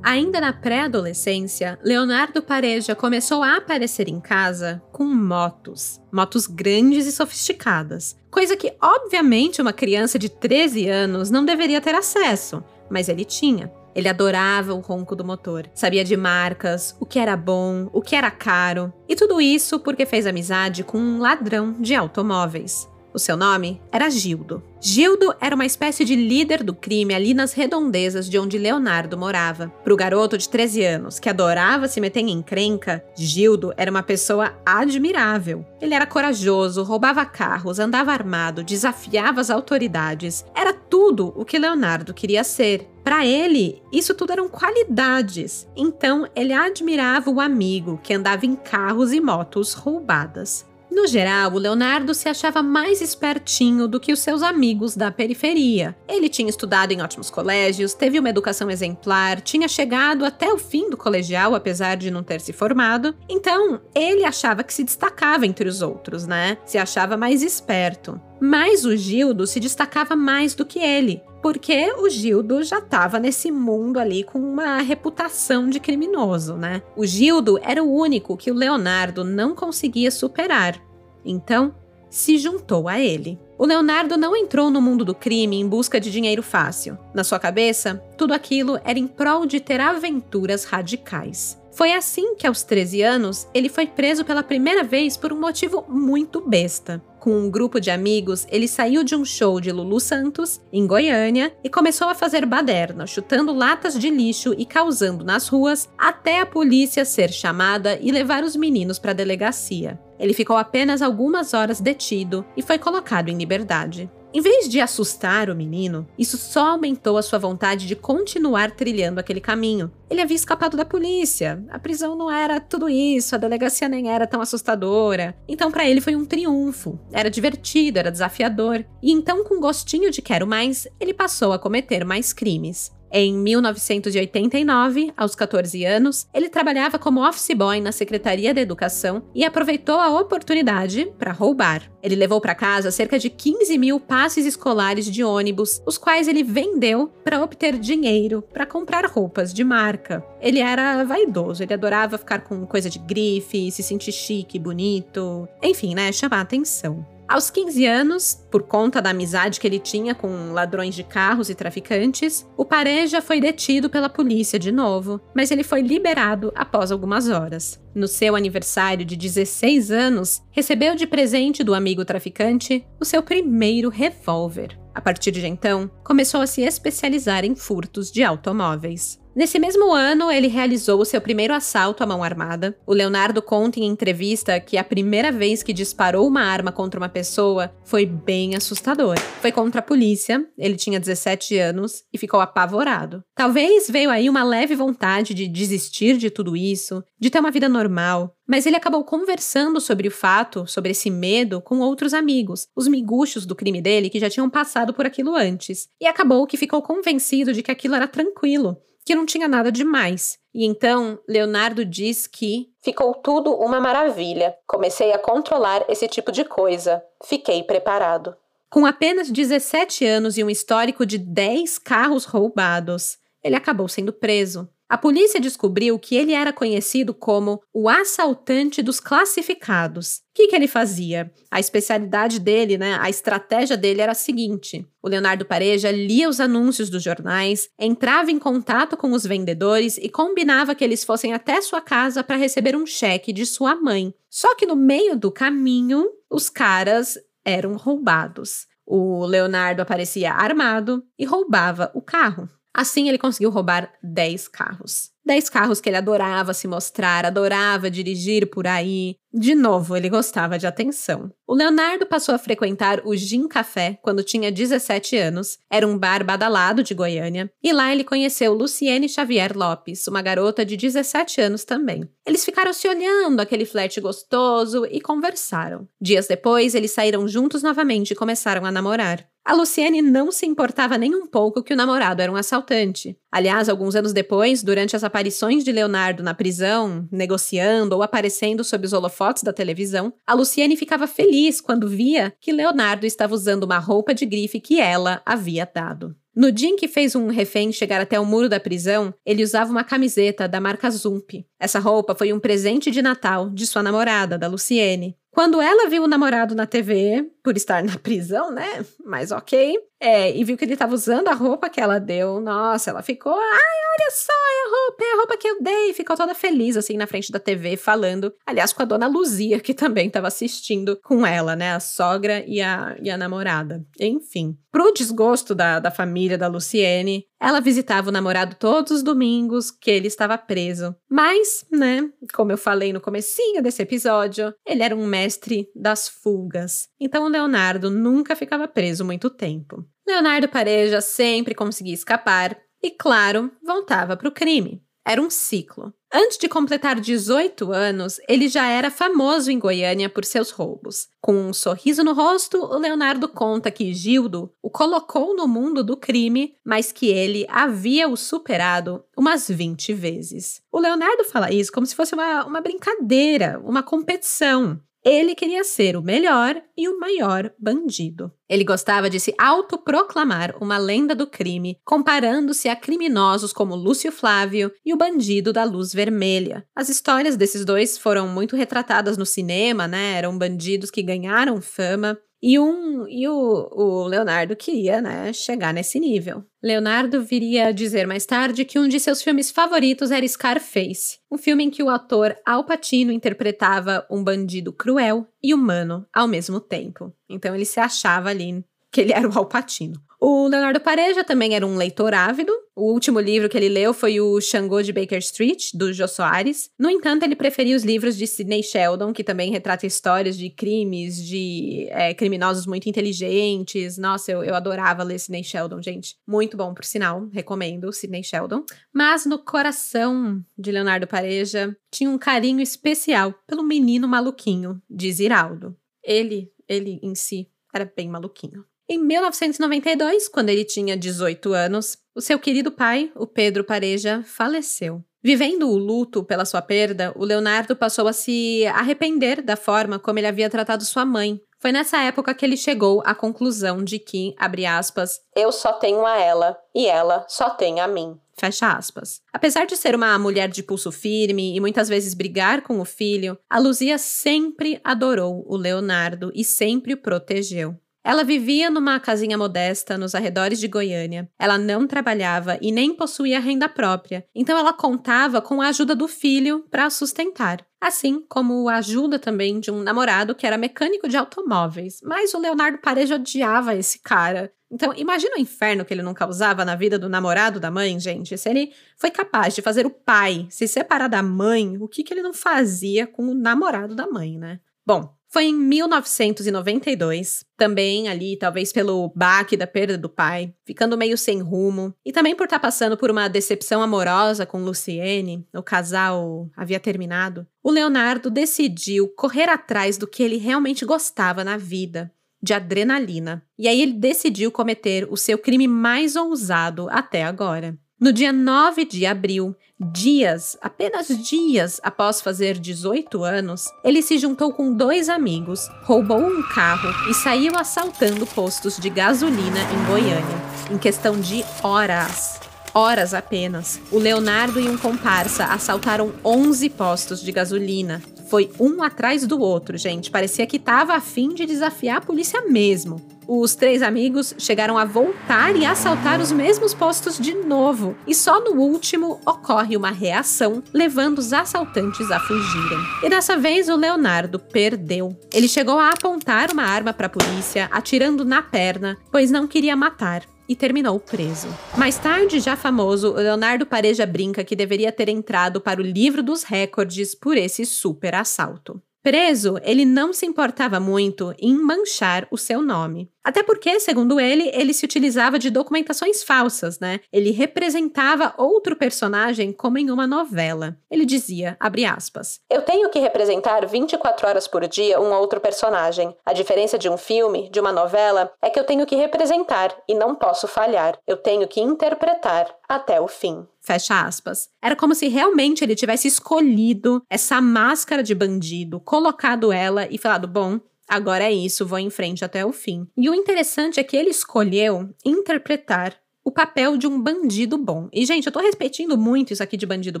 Ainda na pré-adolescência, Leonardo Pareja começou a aparecer em casa com motos, motos grandes e sofisticadas, coisa que obviamente uma criança de 13 anos não deveria ter acesso, mas ele tinha. Ele adorava o ronco do motor, sabia de marcas, o que era bom, o que era caro, e tudo isso porque fez amizade com um ladrão de automóveis. O seu nome era Gildo. Gildo era uma espécie de líder do crime ali nas redondezas de onde Leonardo morava. Para o garoto de 13 anos, que adorava se meter em encrenca, Gildo era uma pessoa admirável. Ele era corajoso, roubava carros, andava armado, desafiava as autoridades. Era tudo o que Leonardo queria ser. Para ele, isso tudo eram qualidades. Então, ele admirava o amigo que andava em carros e motos roubadas. No geral, o Leonardo se achava mais espertinho do que os seus amigos da periferia. Ele tinha estudado em ótimos colégios, teve uma educação exemplar, tinha chegado até o fim do colegial, apesar de não ter se formado. Então, ele achava que se destacava entre os outros, né? Se achava mais esperto. Mas o Gildo se destacava mais do que ele, porque o Gildo já estava nesse mundo ali com uma reputação de criminoso, né? O Gildo era o único que o Leonardo não conseguia superar. Então, se juntou a ele. O Leonardo não entrou no mundo do crime em busca de dinheiro fácil. Na sua cabeça, tudo aquilo era em prol de ter aventuras radicais. Foi assim que, aos 13 anos, ele foi preso pela primeira vez por um motivo muito besta. Com um grupo de amigos, ele saiu de um show de Lulu Santos, em Goiânia, e começou a fazer baderna, chutando latas de lixo e causando nas ruas, até a polícia ser chamada e levar os meninos para a delegacia. Ele ficou apenas algumas horas detido e foi colocado em liberdade. Em vez de assustar o menino, isso só aumentou a sua vontade de continuar trilhando aquele caminho. Ele havia escapado da polícia, a prisão não era tudo isso, a delegacia nem era tão assustadora. Então, para ele foi um triunfo. Era divertido, era desafiador. E então, com gostinho de quero mais, ele passou a cometer mais crimes. Em 1989, aos 14 anos, ele trabalhava como office boy na Secretaria da Educação e aproveitou a oportunidade para roubar. Ele levou para casa cerca de 15 mil passes escolares de ônibus, os quais ele vendeu para obter dinheiro para comprar roupas de marca. Ele era vaidoso, ele adorava ficar com coisa de grife, se sentir chique, bonito, enfim, né, chamar atenção. Aos 15 anos, por conta da amizade que ele tinha com ladrões de carros e traficantes, o Pareja foi detido pela polícia de novo, mas ele foi liberado após algumas horas. No seu aniversário de 16 anos, recebeu de presente do amigo traficante o seu primeiro revólver. A partir de então, começou a se especializar em furtos de automóveis. Nesse mesmo ano, ele realizou o seu primeiro assalto à mão armada. O Leonardo conta em entrevista que a primeira vez que disparou uma arma contra uma pessoa foi bem assustador. Foi contra a polícia, ele tinha 17 anos e ficou apavorado. Talvez veio aí uma leve vontade de desistir de tudo isso, de ter uma vida normal, mas ele acabou conversando sobre o fato, sobre esse medo, com outros amigos, os miguxos do crime dele que já tinham passado por aquilo antes. E acabou que ficou convencido de que aquilo era tranquilo, que não tinha nada demais. E então, Leonardo diz que. Ficou tudo uma maravilha. Comecei a controlar esse tipo de coisa. Fiquei preparado. Com apenas 17 anos e um histórico de 10 carros roubados, ele acabou sendo preso. A polícia descobriu que ele era conhecido como o assaltante dos classificados. O que, que, ele fazia? A especialidade dele, né, a estratégia dele era a seguinte: o Leonardo Pareja lia os anúncios dos jornais, entrava em contato com os vendedores e combinava que eles fossem até sua casa para receber um cheque de sua mãe. Só que no meio do caminho, os caras eram roubados. O Leonardo aparecia armado e roubava o carro. Assim, ele conseguiu roubar 10 carros. 10 carros que ele adorava se mostrar, adorava dirigir por aí. De novo, ele gostava de atenção. O Leonardo passou a frequentar o Gin Café quando tinha 17 anos. Era um bar badalado de Goiânia. E lá ele conheceu Luciene Xavier Lopes, uma garota de 17 anos também. Eles ficaram se olhando, aquele flerte gostoso, e conversaram. Dias depois, eles saíram juntos novamente e começaram a namorar. A Luciene não se importava nem um pouco que o namorado era um assaltante. Aliás, alguns anos depois, durante as aparições de Leonardo na prisão, negociando ou aparecendo sob os holofotes da televisão, a Luciene ficava feliz quando via que Leonardo estava usando uma roupa de grife que ela havia dado. No dia em que fez um refém chegar até o muro da prisão, ele usava uma camiseta da marca Zump. Essa roupa foi um presente de Natal de sua namorada, da Luciene. Quando ela viu o namorado na TV, por estar na prisão, né? Mas ok. É, e viu que ele estava usando a roupa que ela deu. Nossa, ela ficou, ai, olha só, é a roupa, é a roupa que eu dei. Ficou toda feliz, assim, na frente da TV, falando. Aliás, com a dona Luzia, que também estava assistindo com ela, né? A sogra e a, e a namorada. Enfim. Pro desgosto da, da família da Luciene, ela visitava o namorado todos os domingos que ele estava preso. Mas, né, como eu falei no comecinho desse episódio, ele era um mestre das fugas. Então Leonardo nunca ficava preso muito tempo. Leonardo Pareja sempre conseguia escapar e, claro, voltava para o crime. Era um ciclo. Antes de completar 18 anos, ele já era famoso em Goiânia por seus roubos. Com um sorriso no rosto, o Leonardo conta que Gildo o colocou no mundo do crime, mas que ele havia o superado umas 20 vezes. O Leonardo fala isso como se fosse uma, uma brincadeira, uma competição. Ele queria ser o melhor e o maior bandido. Ele gostava de se autoproclamar uma lenda do crime, comparando-se a criminosos como Lúcio Flávio e o bandido da luz vermelha. As histórias desses dois foram muito retratadas no cinema, né? Eram bandidos que ganharam fama e, um, e o, o Leonardo queria né, chegar nesse nível. Leonardo viria a dizer mais tarde que um de seus filmes favoritos era Scarface, um filme em que o ator Al Pacino interpretava um bandido cruel e humano ao mesmo tempo. Então ele se achava ali que ele *laughs* era o Al Pacino. O Leonardo Pareja também era um leitor ávido. O último livro que ele leu foi o Xangô de Baker Street, do Jô Soares. No entanto, ele preferia os livros de Sidney Sheldon, que também retrata histórias de crimes, de é, criminosos muito inteligentes. Nossa, eu, eu adorava ler Sidney Sheldon, gente. Muito bom, por sinal. Recomendo Sidney Sheldon. Mas no coração de Leonardo Pareja tinha um carinho especial pelo menino maluquinho de Ziraldo. Ele, ele em si, era bem maluquinho. Em 1992, quando ele tinha 18 anos, o seu querido pai, o Pedro Pareja, faleceu. Vivendo o luto pela sua perda, o Leonardo passou a se arrepender da forma como ele havia tratado sua mãe. Foi nessa época que ele chegou à conclusão de que, abre aspas, eu só tenho a ela e ela só tem a mim. Fecha aspas. Apesar de ser uma mulher de pulso firme e muitas vezes brigar com o filho, a Luzia sempre adorou o Leonardo e sempre o protegeu. Ela vivia numa casinha modesta nos arredores de Goiânia. Ela não trabalhava e nem possuía renda própria, então ela contava com a ajuda do filho para sustentar. Assim como a ajuda também de um namorado que era mecânico de automóveis. Mas o Leonardo Pareja odiava esse cara. Então, imagina o inferno que ele não causava na vida do namorado da mãe, gente. Se ele foi capaz de fazer o pai se separar da mãe, o que, que ele não fazia com o namorado da mãe, né? Bom, foi em 1992, também ali, talvez pelo baque da perda do pai, ficando meio sem rumo, e também por estar tá passando por uma decepção amorosa com Luciene, o casal havia terminado, o Leonardo decidiu correr atrás do que ele realmente gostava na vida, de adrenalina. E aí ele decidiu cometer o seu crime mais ousado até agora. No dia 9 de abril, dias, apenas dias após fazer 18 anos, ele se juntou com dois amigos, roubou um carro e saiu assaltando postos de gasolina em Goiânia, em questão de horas. Horas apenas. O Leonardo e um comparsa assaltaram 11 postos de gasolina. Foi um atrás do outro, gente. Parecia que tava a fim de desafiar a polícia mesmo. Os três amigos chegaram a voltar e assaltar os mesmos postos de novo, e só no último ocorre uma reação, levando os assaltantes a fugirem. E dessa vez o Leonardo perdeu. Ele chegou a apontar uma arma para a polícia, atirando na perna, pois não queria matar e terminou preso. Mais tarde, já famoso, Leonardo Pareja brinca que deveria ter entrado para o livro dos recordes por esse super assalto. Preso, ele não se importava muito em manchar o seu nome. Até porque, segundo ele, ele se utilizava de documentações falsas, né? Ele representava outro personagem como em uma novela. Ele dizia, abre aspas, Eu tenho que representar 24 horas por dia um outro personagem. A diferença de um filme, de uma novela, é que eu tenho que representar e não posso falhar. Eu tenho que interpretar até o fim. Fecha aspas. Era como se realmente ele tivesse escolhido essa máscara de bandido, colocado ela e falado: bom, Agora é isso, vou em frente até o fim. E o interessante é que ele escolheu interpretar o papel de um bandido bom. E, gente, eu tô repetindo muito isso aqui de bandido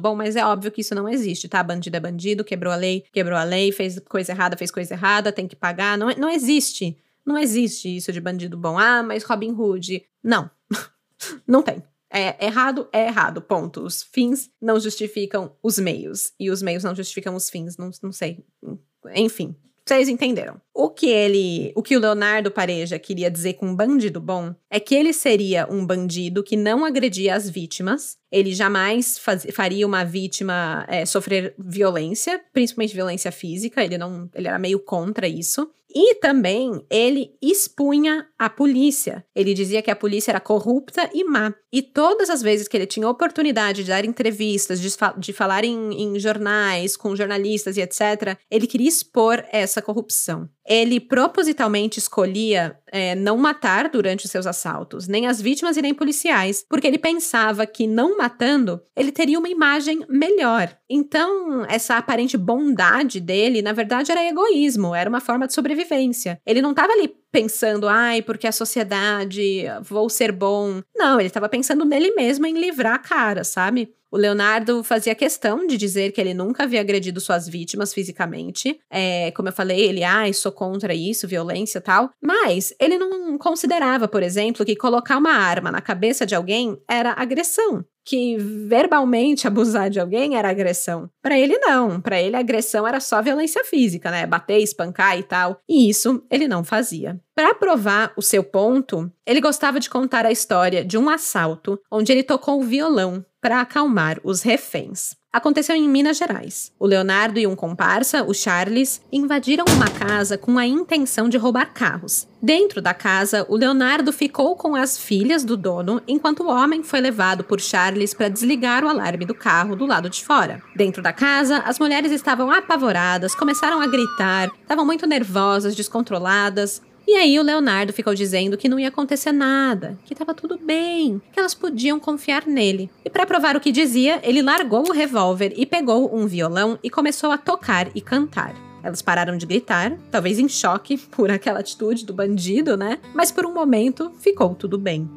bom, mas é óbvio que isso não existe, tá? Bandido é bandido, quebrou a lei, quebrou a lei, fez coisa errada, fez coisa errada, tem que pagar. Não, não existe. Não existe isso de bandido bom. Ah, mas Robin Hood. Não. *laughs* não tem. É errado, é errado, ponto. Os fins não justificam os meios. E os meios não justificam os fins, não, não sei. Enfim, vocês entenderam. O que ele, o que o Leonardo Pareja queria dizer com bandido bom é que ele seria um bandido que não agredia as vítimas, ele jamais faz, faria uma vítima é, sofrer violência, principalmente violência física, ele não, ele era meio contra isso. E também ele expunha a polícia. Ele dizia que a polícia era corrupta e má. E todas as vezes que ele tinha oportunidade de dar entrevistas, de, de falar em, em jornais, com jornalistas e etc., ele queria expor essa corrupção. Ele propositalmente escolhia é, não matar durante os seus assaltos, nem as vítimas e nem policiais, porque ele pensava que não matando ele teria uma imagem melhor. Então, essa aparente bondade dele, na verdade, era egoísmo, era uma forma de sobrevivência. Ele não estava ali pensando, ai, porque a sociedade, vou ser bom. Não, ele estava pensando nele mesmo em livrar a cara, sabe? O Leonardo fazia questão de dizer que ele nunca havia agredido suas vítimas fisicamente. É, como eu falei, ele, ai, sou contra isso, violência tal. Mas ele não considerava, por exemplo, que colocar uma arma na cabeça de alguém era agressão que verbalmente abusar de alguém era agressão. Para ele não, para ele agressão era só violência física, né? Bater, espancar e tal. E isso ele não fazia. Para provar o seu ponto, ele gostava de contar a história de um assalto onde ele tocou o violão para acalmar os reféns. Aconteceu em Minas Gerais. O Leonardo e um comparsa, o Charles, invadiram uma casa com a intenção de roubar carros. Dentro da casa, o Leonardo ficou com as filhas do dono, enquanto o homem foi levado por Charles para desligar o alarme do carro do lado de fora. Dentro da casa, as mulheres estavam apavoradas, começaram a gritar, estavam muito nervosas, descontroladas. E aí o Leonardo ficou dizendo que não ia acontecer nada, que estava tudo bem, que elas podiam confiar nele. E para provar o que dizia, ele largou o revólver e pegou um violão e começou a tocar e cantar. Elas pararam de gritar, talvez em choque por aquela atitude do bandido, né? Mas por um momento ficou tudo bem.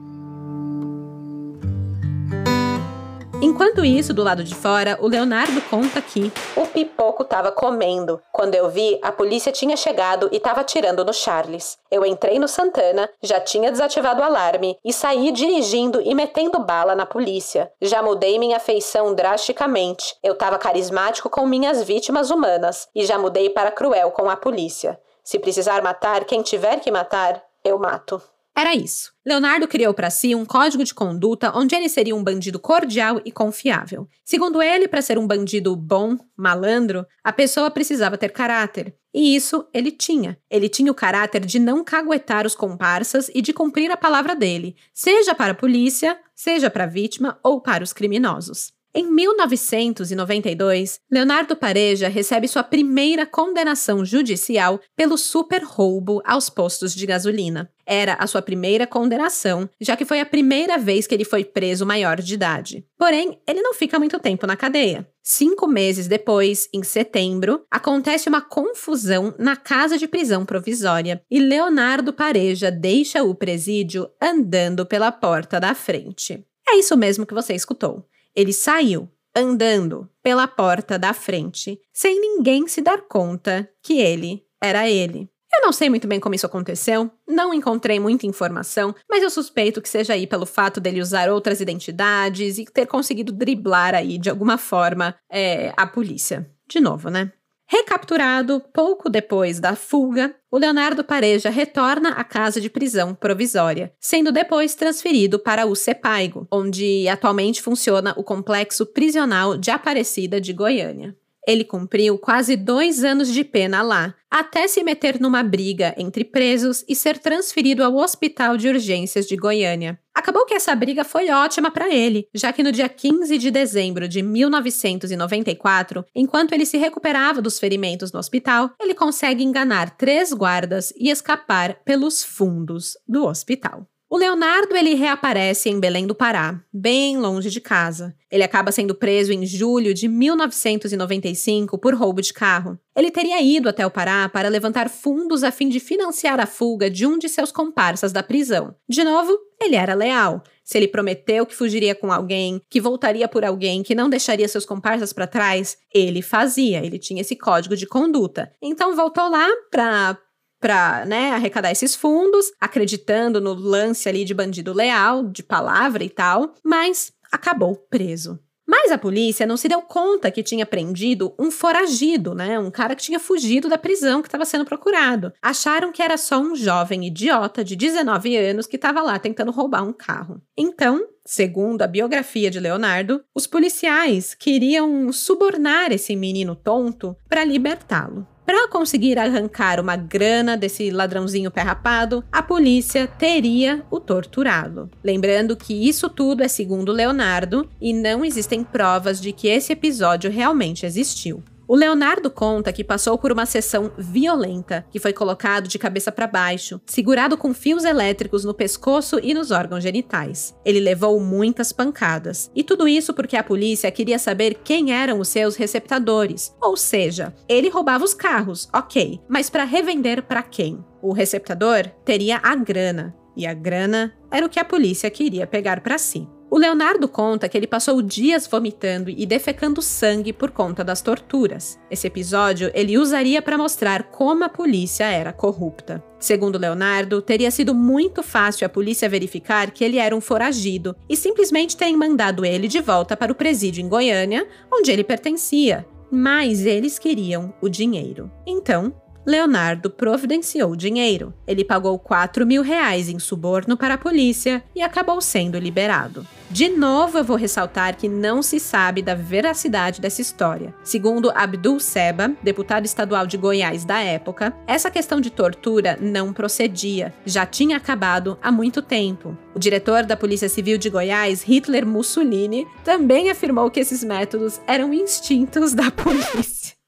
Enquanto isso, do lado de fora, o Leonardo conta que o pipoco estava comendo. Quando eu vi, a polícia tinha chegado e estava atirando no Charles. Eu entrei no Santana, já tinha desativado o alarme e saí dirigindo e metendo bala na polícia. Já mudei minha feição drasticamente. Eu estava carismático com minhas vítimas humanas e já mudei para cruel com a polícia. Se precisar matar quem tiver que matar, eu mato. Era isso. Leonardo criou para si um código de conduta onde ele seria um bandido cordial e confiável. Segundo ele, para ser um bandido bom, malandro, a pessoa precisava ter caráter. E isso ele tinha. Ele tinha o caráter de não caguetar os comparsas e de cumprir a palavra dele, seja para a polícia, seja para a vítima ou para os criminosos. Em 1992, Leonardo Pareja recebe sua primeira condenação judicial pelo super roubo aos postos de gasolina. Era a sua primeira condenação, já que foi a primeira vez que ele foi preso maior de idade. Porém, ele não fica muito tempo na cadeia. Cinco meses depois, em setembro, acontece uma confusão na casa de prisão provisória e Leonardo Pareja deixa o presídio andando pela porta da frente. É isso mesmo que você escutou. Ele saiu, andando, pela porta da frente, sem ninguém se dar conta que ele era ele. Eu não sei muito bem como isso aconteceu, não encontrei muita informação, mas eu suspeito que seja aí pelo fato dele usar outras identidades e ter conseguido driblar aí de alguma forma é, a polícia. De novo, né? Recapturado pouco depois da fuga, o Leonardo Pareja retorna à casa de prisão provisória, sendo depois transferido para o Sepaigo, onde atualmente funciona o complexo prisional de Aparecida de Goiânia. Ele cumpriu quase dois anos de pena lá, até se meter numa briga entre presos e ser transferido ao Hospital de Urgências de Goiânia. Acabou que essa briga foi ótima para ele, já que no dia 15 de dezembro de 1994, enquanto ele se recuperava dos ferimentos no hospital, ele consegue enganar três guardas e escapar pelos fundos do hospital. O Leonardo ele reaparece em Belém do Pará, bem longe de casa. Ele acaba sendo preso em julho de 1995 por roubo de carro. Ele teria ido até o Pará para levantar fundos a fim de financiar a fuga de um de seus comparsas da prisão. De novo, ele era leal. Se ele prometeu que fugiria com alguém, que voltaria por alguém, que não deixaria seus comparsas para trás, ele fazia, ele tinha esse código de conduta. Então voltou lá para para né, arrecadar esses fundos, acreditando no lance ali de bandido leal, de palavra e tal, mas acabou preso. Mas a polícia não se deu conta que tinha prendido um foragido, né? Um cara que tinha fugido da prisão que estava sendo procurado. Acharam que era só um jovem idiota de 19 anos que estava lá tentando roubar um carro. Então, segundo a biografia de Leonardo, os policiais queriam subornar esse menino tonto para libertá-lo. Para conseguir arrancar uma grana desse ladrãozinho pé rapado, a polícia teria o torturado. Lembrando que isso tudo é segundo Leonardo e não existem provas de que esse episódio realmente existiu. O Leonardo conta que passou por uma sessão violenta, que foi colocado de cabeça para baixo, segurado com fios elétricos no pescoço e nos órgãos genitais. Ele levou muitas pancadas. E tudo isso porque a polícia queria saber quem eram os seus receptadores. Ou seja, ele roubava os carros, ok, mas para revender para quem? O receptador teria a grana, e a grana era o que a polícia queria pegar para si. O Leonardo conta que ele passou dias vomitando e defecando sangue por conta das torturas. Esse episódio ele usaria para mostrar como a polícia era corrupta. Segundo Leonardo, teria sido muito fácil a polícia verificar que ele era um foragido e simplesmente terem mandado ele de volta para o presídio em Goiânia, onde ele pertencia. Mas eles queriam o dinheiro. Então, Leonardo providenciou dinheiro. Ele pagou 4 mil reais em suborno para a polícia e acabou sendo liberado. De novo, eu vou ressaltar que não se sabe da veracidade dessa história. Segundo Abdul Seba, deputado estadual de Goiás da época, essa questão de tortura não procedia, já tinha acabado há muito tempo. O diretor da Polícia Civil de Goiás, Hitler Mussolini, também afirmou que esses métodos eram instintos da *laughs* polícia.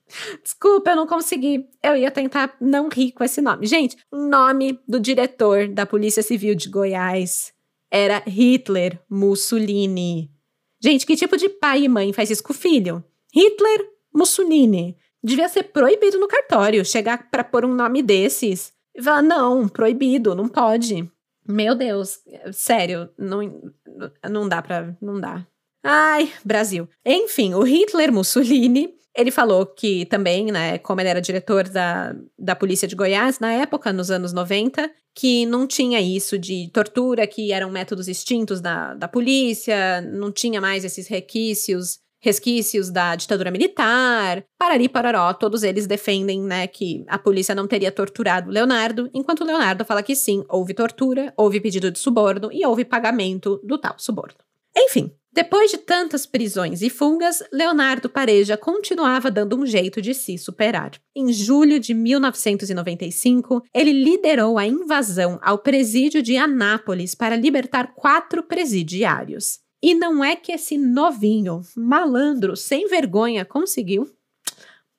Desculpa, eu não consegui. Eu ia tentar não rir com esse nome. Gente, o nome do diretor da Polícia Civil de Goiás era Hitler Mussolini. Gente, que tipo de pai e mãe faz isso com o filho? Hitler Mussolini. Devia ser proibido no cartório chegar para pôr um nome desses. E falar, não, proibido, não pode. Meu Deus, sério, não, não dá pra. Não dá. Ai, Brasil. Enfim, o Hitler Mussolini ele falou que também, né, como ele era diretor da, da polícia de Goiás na época, nos anos 90, que não tinha isso de tortura, que eram métodos extintos da, da polícia, não tinha mais esses requisitos, resquícios da ditadura militar, parari pararó, todos eles defendem, né, que a polícia não teria torturado Leonardo, enquanto Leonardo fala que sim, houve tortura, houve pedido de suborno e houve pagamento do tal suborno. Enfim, depois de tantas prisões e fugas, Leonardo Pareja continuava dando um jeito de se superar. Em julho de 1995, ele liderou a invasão ao presídio de Anápolis para libertar quatro presidiários. E não é que esse novinho, malandro, sem vergonha conseguiu?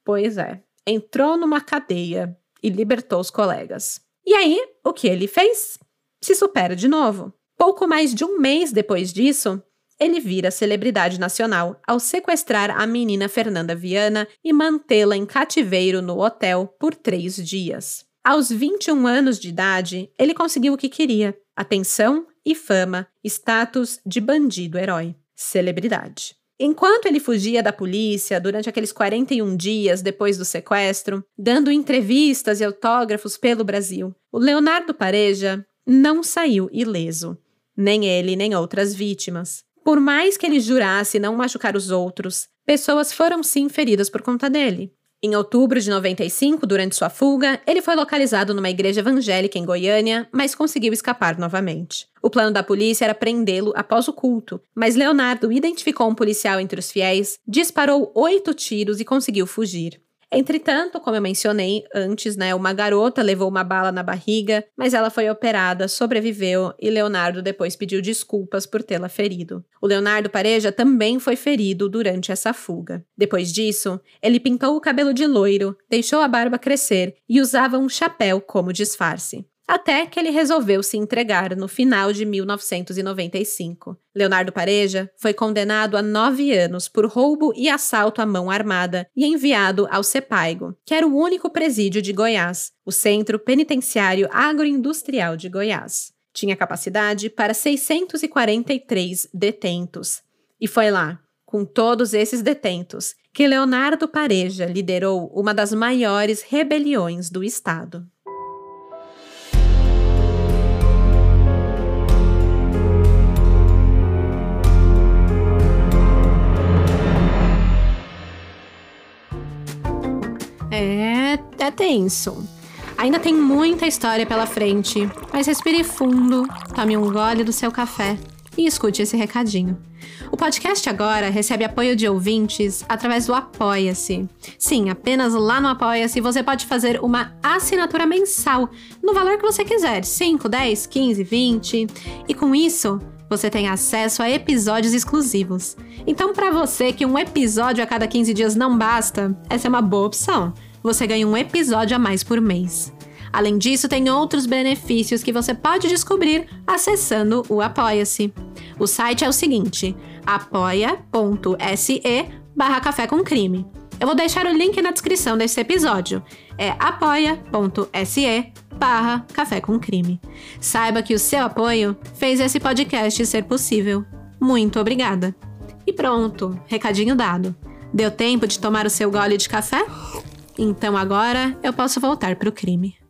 Pois é, entrou numa cadeia e libertou os colegas. E aí, o que ele fez? Se supera de novo. Pouco mais de um mês depois disso, ele vira celebridade nacional ao sequestrar a menina Fernanda Viana e mantê-la em cativeiro no hotel por três dias. Aos 21 anos de idade, ele conseguiu o que queria: atenção e fama, status de bandido-herói, celebridade. Enquanto ele fugia da polícia durante aqueles 41 dias depois do sequestro, dando entrevistas e autógrafos pelo Brasil, o Leonardo Pareja não saiu ileso. Nem ele, nem outras vítimas. Por mais que ele jurasse não machucar os outros, pessoas foram sim feridas por conta dele. Em outubro de 95, durante sua fuga, ele foi localizado numa igreja evangélica em Goiânia, mas conseguiu escapar novamente. O plano da polícia era prendê-lo após o culto, mas Leonardo identificou um policial entre os fiéis, disparou oito tiros e conseguiu fugir. Entretanto, como eu mencionei antes, né, uma garota levou uma bala na barriga, mas ela foi operada, sobreviveu e Leonardo depois pediu desculpas por tê-la ferido. O Leonardo Pareja também foi ferido durante essa fuga. Depois disso, ele pintou o cabelo de loiro, deixou a barba crescer e usava um chapéu como disfarce até que ele resolveu se entregar no final de 1995. Leonardo Pareja foi condenado a nove anos por roubo e assalto à mão armada e enviado ao CEPAIGO, que era o único presídio de Goiás, o Centro Penitenciário Agroindustrial de Goiás. Tinha capacidade para 643 detentos. E foi lá, com todos esses detentos, que Leonardo Pareja liderou uma das maiores rebeliões do Estado. É, é tenso. Ainda tem muita história pela frente, mas respire fundo, tome um gole do seu café e escute esse recadinho. O podcast agora recebe apoio de ouvintes através do Apoia-se. Sim, apenas lá no Apoia-se você pode fazer uma assinatura mensal no valor que você quiser: 5, 10, 15, 20. E com isso, você tem acesso a episódios exclusivos. Então, para você que um episódio a cada 15 dias não basta, essa é uma boa opção. Você ganha um episódio a mais por mês. Além disso, tem outros benefícios que você pode descobrir acessando o Apoia-se. O site é o seguinte: apoia.se barra café com crime. Eu vou deixar o link na descrição desse episódio. É apoia.se barra Café com Crime. Saiba que o seu apoio fez esse podcast ser possível. Muito obrigada. E pronto, recadinho dado. Deu tempo de tomar o seu gole de café? Então agora eu posso voltar para o crime.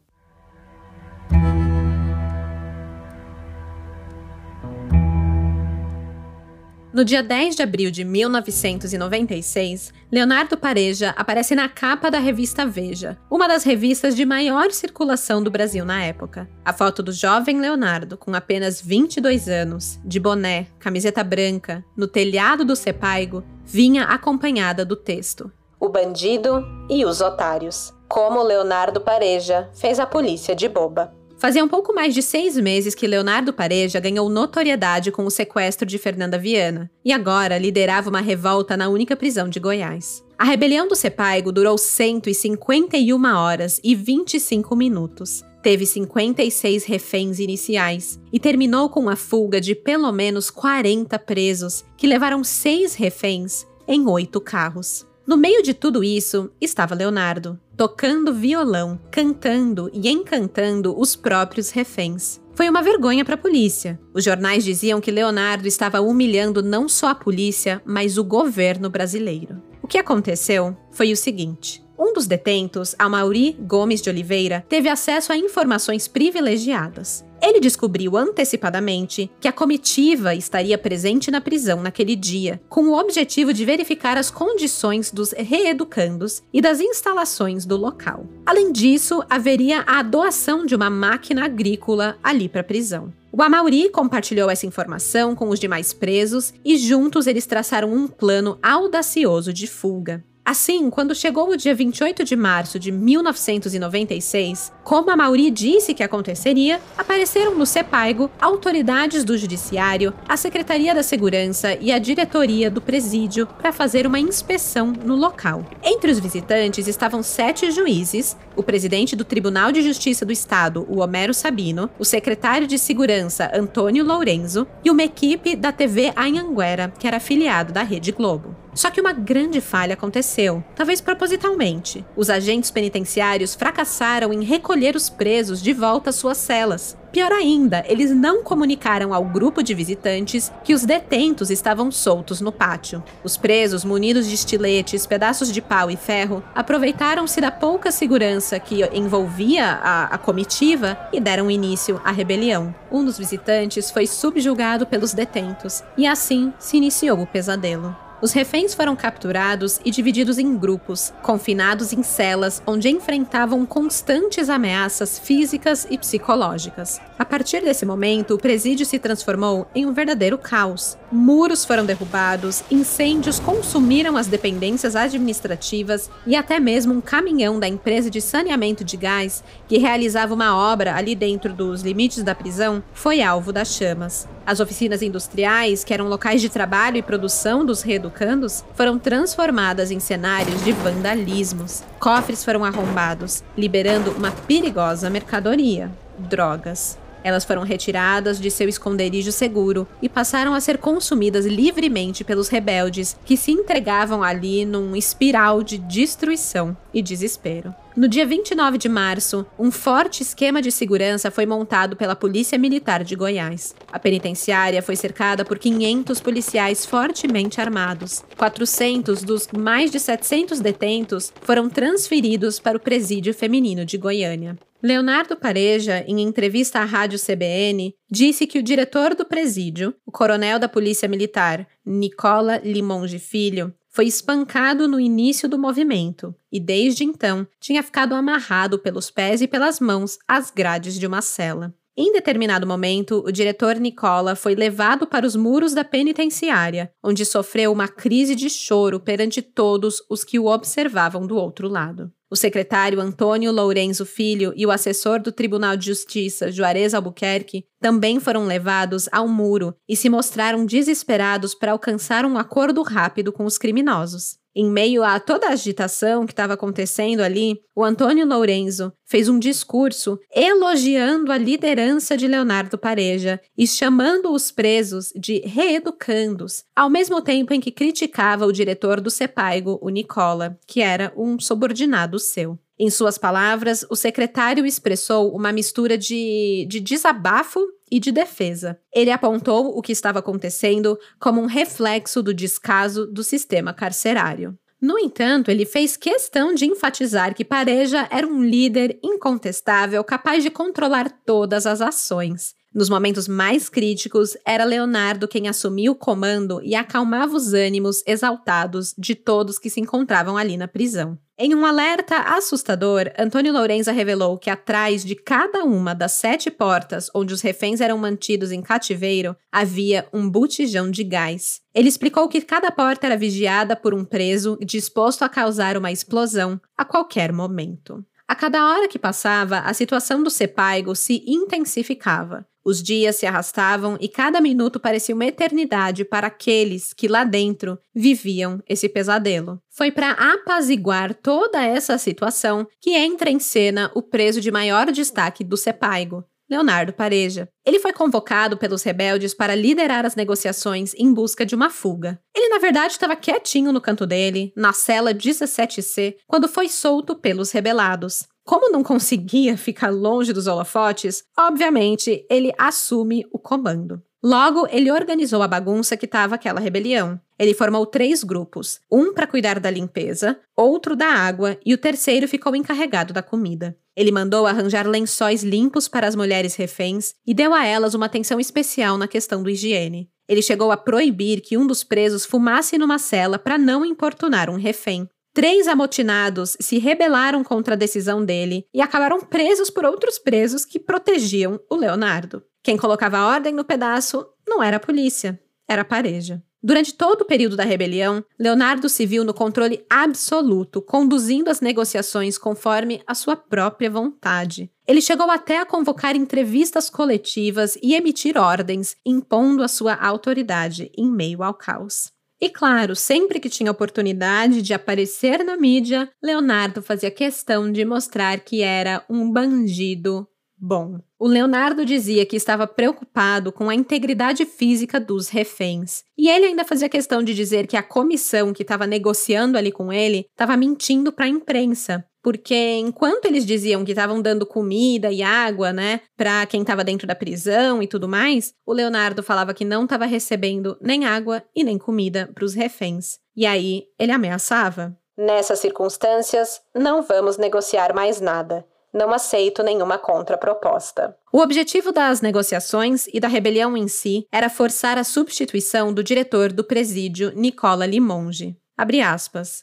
No dia 10 de abril de 1996, Leonardo Pareja aparece na capa da revista Veja, uma das revistas de maior circulação do Brasil na época. A foto do jovem Leonardo, com apenas 22 anos, de boné, camiseta branca, no telhado do Sepaigo, vinha acompanhada do texto: O bandido e os otários. Como Leonardo Pareja fez a polícia de boba. Fazia um pouco mais de seis meses que Leonardo Pareja ganhou notoriedade com o sequestro de Fernanda Viana e agora liderava uma revolta na única prisão de Goiás. A rebelião do Sepaigo durou 151 horas e 25 minutos. Teve 56 reféns iniciais e terminou com a fuga de pelo menos 40 presos, que levaram seis reféns em oito carros. No meio de tudo isso estava Leonardo, tocando violão, cantando e encantando os próprios reféns. Foi uma vergonha para a polícia. Os jornais diziam que Leonardo estava humilhando não só a polícia, mas o governo brasileiro. O que aconteceu foi o seguinte: um dos detentos, Amaury Gomes de Oliveira, teve acesso a informações privilegiadas. Ele descobriu antecipadamente que a comitiva estaria presente na prisão naquele dia, com o objetivo de verificar as condições dos reeducandos e das instalações do local. Além disso, haveria a doação de uma máquina agrícola ali para a prisão. O Amauri compartilhou essa informação com os demais presos e juntos eles traçaram um plano audacioso de fuga. Assim, quando chegou o dia 28 de março de 1996, como a Mauri disse que aconteceria, apareceram no Sepaigo autoridades do Judiciário, a Secretaria da Segurança e a diretoria do presídio para fazer uma inspeção no local. Entre os visitantes estavam sete juízes, o presidente do Tribunal de Justiça do Estado, o Homero Sabino, o secretário de Segurança, Antônio Lourenço, e uma equipe da TV Anhanguera, que era afiliado da Rede Globo. Só que uma grande falha aconteceu, talvez propositalmente. Os agentes penitenciários fracassaram em recolher os presos de volta às suas celas. Pior ainda, eles não comunicaram ao grupo de visitantes que os detentos estavam soltos no pátio. Os presos, munidos de estiletes, pedaços de pau e ferro, aproveitaram-se da pouca segurança que envolvia a, a comitiva e deram início à rebelião. Um dos visitantes foi subjugado pelos detentos e assim se iniciou o pesadelo. Os reféns foram capturados e divididos em grupos, confinados em celas onde enfrentavam constantes ameaças físicas e psicológicas. A partir desse momento, o presídio se transformou em um verdadeiro caos. Muros foram derrubados, incêndios consumiram as dependências administrativas e até mesmo um caminhão da empresa de saneamento de gás, que realizava uma obra ali dentro dos limites da prisão, foi alvo das chamas. As oficinas industriais, que eram locais de trabalho e produção dos reeducandos, foram transformadas em cenários de vandalismos. Cofres foram arrombados, liberando uma perigosa mercadoria: drogas. Elas foram retiradas de seu esconderijo seguro e passaram a ser consumidas livremente pelos rebeldes que se entregavam ali num espiral de destruição e desespero. No dia 29 de março, um forte esquema de segurança foi montado pela Polícia Militar de Goiás. A penitenciária foi cercada por 500 policiais fortemente armados. 400 dos mais de 700 detentos foram transferidos para o presídio feminino de Goiânia. Leonardo Pareja, em entrevista à rádio CBN, disse que o diretor do presídio, o coronel da Polícia Militar, Nicola Limonge Filho, foi espancado no início do movimento e, desde então, tinha ficado amarrado pelos pés e pelas mãos às grades de uma cela. Em determinado momento, o diretor Nicola foi levado para os muros da penitenciária, onde sofreu uma crise de choro perante todos os que o observavam do outro lado. O secretário Antônio Lourenço Filho e o assessor do Tribunal de Justiça, Juarez Albuquerque, também foram levados ao muro e se mostraram desesperados para alcançar um acordo rápido com os criminosos. Em meio a toda a agitação que estava acontecendo ali, o Antônio Lourenço fez um discurso elogiando a liderança de Leonardo Pareja e chamando os presos de reeducandos, ao mesmo tempo em que criticava o diretor do Sepaigo, o Nicola, que era um subordinado seu. Em suas palavras, o secretário expressou uma mistura de, de desabafo e de defesa. Ele apontou o que estava acontecendo como um reflexo do descaso do sistema carcerário. No entanto, ele fez questão de enfatizar que Pareja era um líder incontestável capaz de controlar todas as ações. Nos momentos mais críticos, era Leonardo quem assumia o comando e acalmava os ânimos exaltados de todos que se encontravam ali na prisão. Em um alerta assustador, Antônio Lourenza revelou que atrás de cada uma das sete portas onde os reféns eram mantidos em cativeiro havia um botijão de gás. Ele explicou que cada porta era vigiada por um preso disposto a causar uma explosão a qualquer momento. A cada hora que passava, a situação do Sepaigo se intensificava. Os dias se arrastavam e cada minuto parecia uma eternidade para aqueles que lá dentro viviam esse pesadelo. Foi para apaziguar toda essa situação que entra em cena o preso de maior destaque do Sepaigo, Leonardo Pareja. Ele foi convocado pelos rebeldes para liderar as negociações em busca de uma fuga. Ele, na verdade, estava quietinho no canto dele, na cela 17C, quando foi solto pelos rebelados. Como não conseguia ficar longe dos holofotes, obviamente ele assume o comando. Logo, ele organizou a bagunça que estava aquela rebelião. Ele formou três grupos: um para cuidar da limpeza, outro da água e o terceiro ficou encarregado da comida. Ele mandou arranjar lençóis limpos para as mulheres reféns e deu a elas uma atenção especial na questão do higiene. Ele chegou a proibir que um dos presos fumasse numa cela para não importunar um refém. Três amotinados se rebelaram contra a decisão dele e acabaram presos por outros presos que protegiam o Leonardo. Quem colocava ordem no pedaço não era a polícia, era a pareja. Durante todo o período da rebelião, Leonardo se viu no controle absoluto, conduzindo as negociações conforme a sua própria vontade. Ele chegou até a convocar entrevistas coletivas e emitir ordens, impondo a sua autoridade em meio ao caos. E claro, sempre que tinha oportunidade de aparecer na mídia, Leonardo fazia questão de mostrar que era um bandido Bom, o Leonardo dizia que estava preocupado com a integridade física dos reféns. E ele ainda fazia questão de dizer que a comissão que estava negociando ali com ele estava mentindo para a imprensa. Porque enquanto eles diziam que estavam dando comida e água, né, para quem estava dentro da prisão e tudo mais, o Leonardo falava que não estava recebendo nem água e nem comida para os reféns. E aí ele ameaçava. Nessas circunstâncias, não vamos negociar mais nada não aceito nenhuma contraproposta. O objetivo das negociações e da rebelião em si era forçar a substituição do diretor do presídio, Nicola Limonge.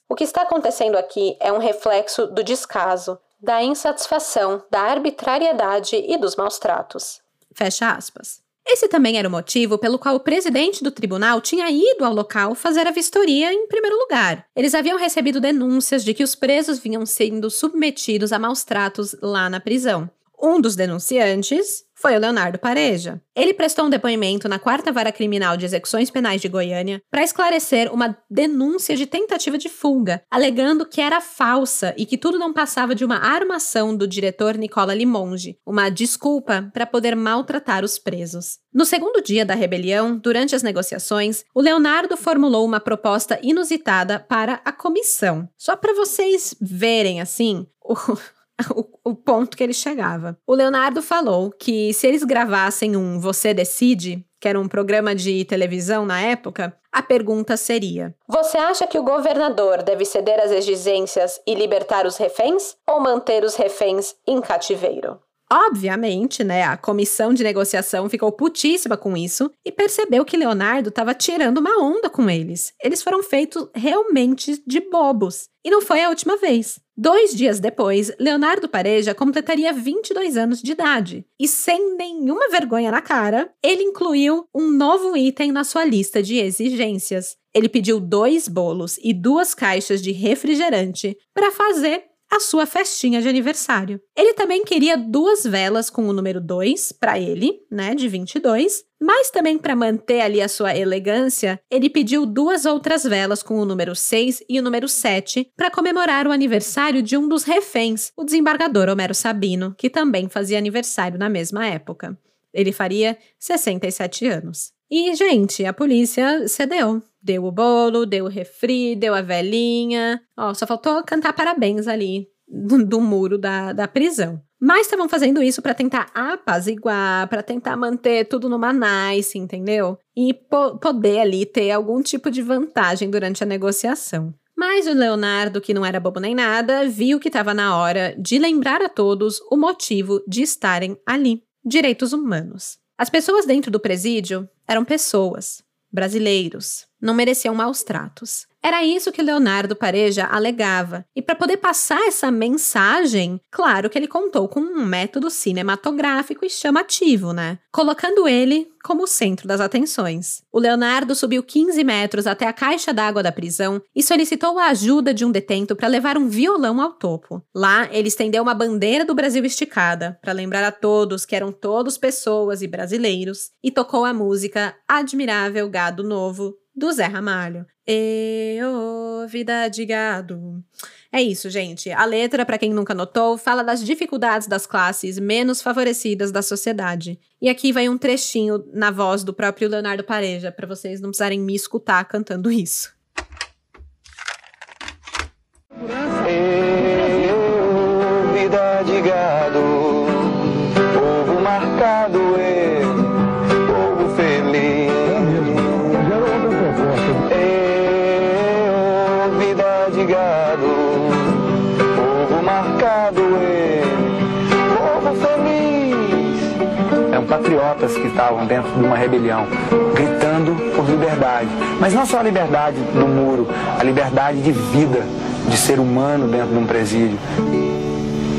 O que está acontecendo aqui é um reflexo do descaso, da insatisfação, da arbitrariedade e dos maus tratos. Fecha aspas. Esse também era o motivo pelo qual o presidente do tribunal tinha ido ao local fazer a vistoria em primeiro lugar. Eles haviam recebido denúncias de que os presos vinham sendo submetidos a maus tratos lá na prisão. Um dos denunciantes foi o Leonardo Pareja. Ele prestou um depoimento na quarta vara criminal de execuções penais de Goiânia para esclarecer uma denúncia de tentativa de fuga, alegando que era falsa e que tudo não passava de uma armação do diretor Nicola Limonge, uma desculpa para poder maltratar os presos. No segundo dia da rebelião, durante as negociações, o Leonardo formulou uma proposta inusitada para a comissão. Só para vocês verem assim, *laughs* o o, ponto que ele chegava. O Leonardo falou que se eles gravassem um Você Decide, que era um programa de televisão na época, a pergunta seria: Você acha que o governador deve ceder às exigências e libertar os reféns ou manter os reféns em cativeiro? Obviamente, né, a comissão de negociação ficou putíssima com isso e percebeu que Leonardo estava tirando uma onda com eles. Eles foram feitos realmente de bobos. E não foi a última vez. Dois dias depois, Leonardo Pareja completaria 22 anos de idade. E sem nenhuma vergonha na cara, ele incluiu um novo item na sua lista de exigências. Ele pediu dois bolos e duas caixas de refrigerante para fazer a sua festinha de aniversário. Ele também queria duas velas com o número 2 para ele, né, de 22, mas também para manter ali a sua elegância, ele pediu duas outras velas com o número 6 e o número 7 para comemorar o aniversário de um dos reféns, o desembargador Homero Sabino, que também fazia aniversário na mesma época. Ele faria 67 anos. E, gente, a polícia cedeu. Deu o bolo, deu o refri, deu a velhinha. Ó, só faltou cantar parabéns ali do, do muro da, da prisão. Mas estavam fazendo isso para tentar apaziguar, para tentar manter tudo numa nice, entendeu? E po poder ali ter algum tipo de vantagem durante a negociação. Mas o Leonardo, que não era bobo nem nada, viu que estava na hora de lembrar a todos o motivo de estarem ali: direitos humanos. As pessoas dentro do presídio eram pessoas, brasileiros, não mereciam maus tratos. Era isso que Leonardo Pareja alegava. E para poder passar essa mensagem, claro que ele contou com um método cinematográfico e chamativo, né? Colocando ele como o centro das atenções. O Leonardo subiu 15 metros até a caixa d'água da prisão e solicitou a ajuda de um detento para levar um violão ao topo. Lá, ele estendeu uma bandeira do Brasil esticada para lembrar a todos que eram todos pessoas e brasileiros e tocou a música Admirável Gado Novo do Zé Ramalho. E oh, vida de gado. É isso, gente. A letra, para quem nunca notou, fala das dificuldades das classes menos favorecidas da sociedade. E aqui vai um trechinho na voz do próprio Leonardo Pareja, para vocês não precisarem me escutar cantando isso. Eu, vida de gado, povo marcado, eu, patriotas que estavam dentro de uma rebelião, gritando por liberdade. Mas não só a liberdade no muro, a liberdade de vida de ser humano dentro de um presídio.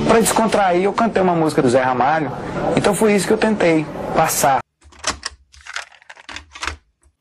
Para descontrair, eu cantei uma música do Zé Ramalho, então foi isso que eu tentei passar.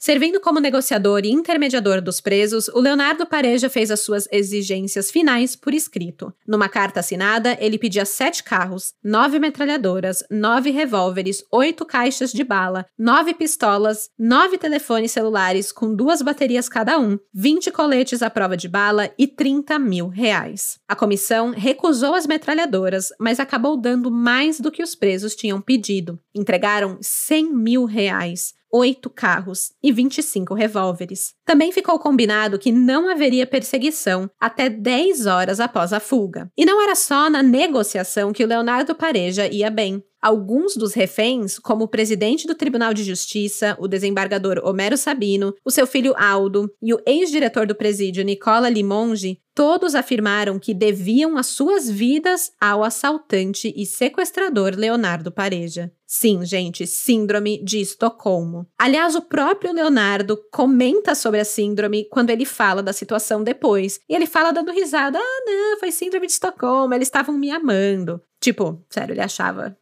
Servindo como negociador e intermediador dos presos, o Leonardo Pareja fez as suas exigências finais por escrito. Numa carta assinada, ele pedia sete carros, nove metralhadoras, nove revólveres, oito caixas de bala, nove pistolas, nove telefones celulares com duas baterias cada um, vinte coletes à prova de bala e 30 mil reais. A comissão recusou as metralhadoras, mas acabou dando mais do que os presos tinham pedido. Entregaram 100 mil reais oito carros e 25 revólveres. Também ficou combinado que não haveria perseguição até 10 horas após a fuga. E não era só na negociação que o Leonardo Pareja ia bem. Alguns dos reféns, como o presidente do Tribunal de Justiça, o desembargador Homero Sabino, o seu filho Aldo e o ex-diretor do presídio Nicola Limonge, todos afirmaram que deviam as suas vidas ao assaltante e sequestrador Leonardo Pareja. Sim, gente, síndrome de Estocolmo. Aliás, o próprio Leonardo comenta sobre a síndrome quando ele fala da situação depois. E ele fala dando risada: ah, não, foi síndrome de Estocolmo, eles estavam me amando. Tipo, sério, ele achava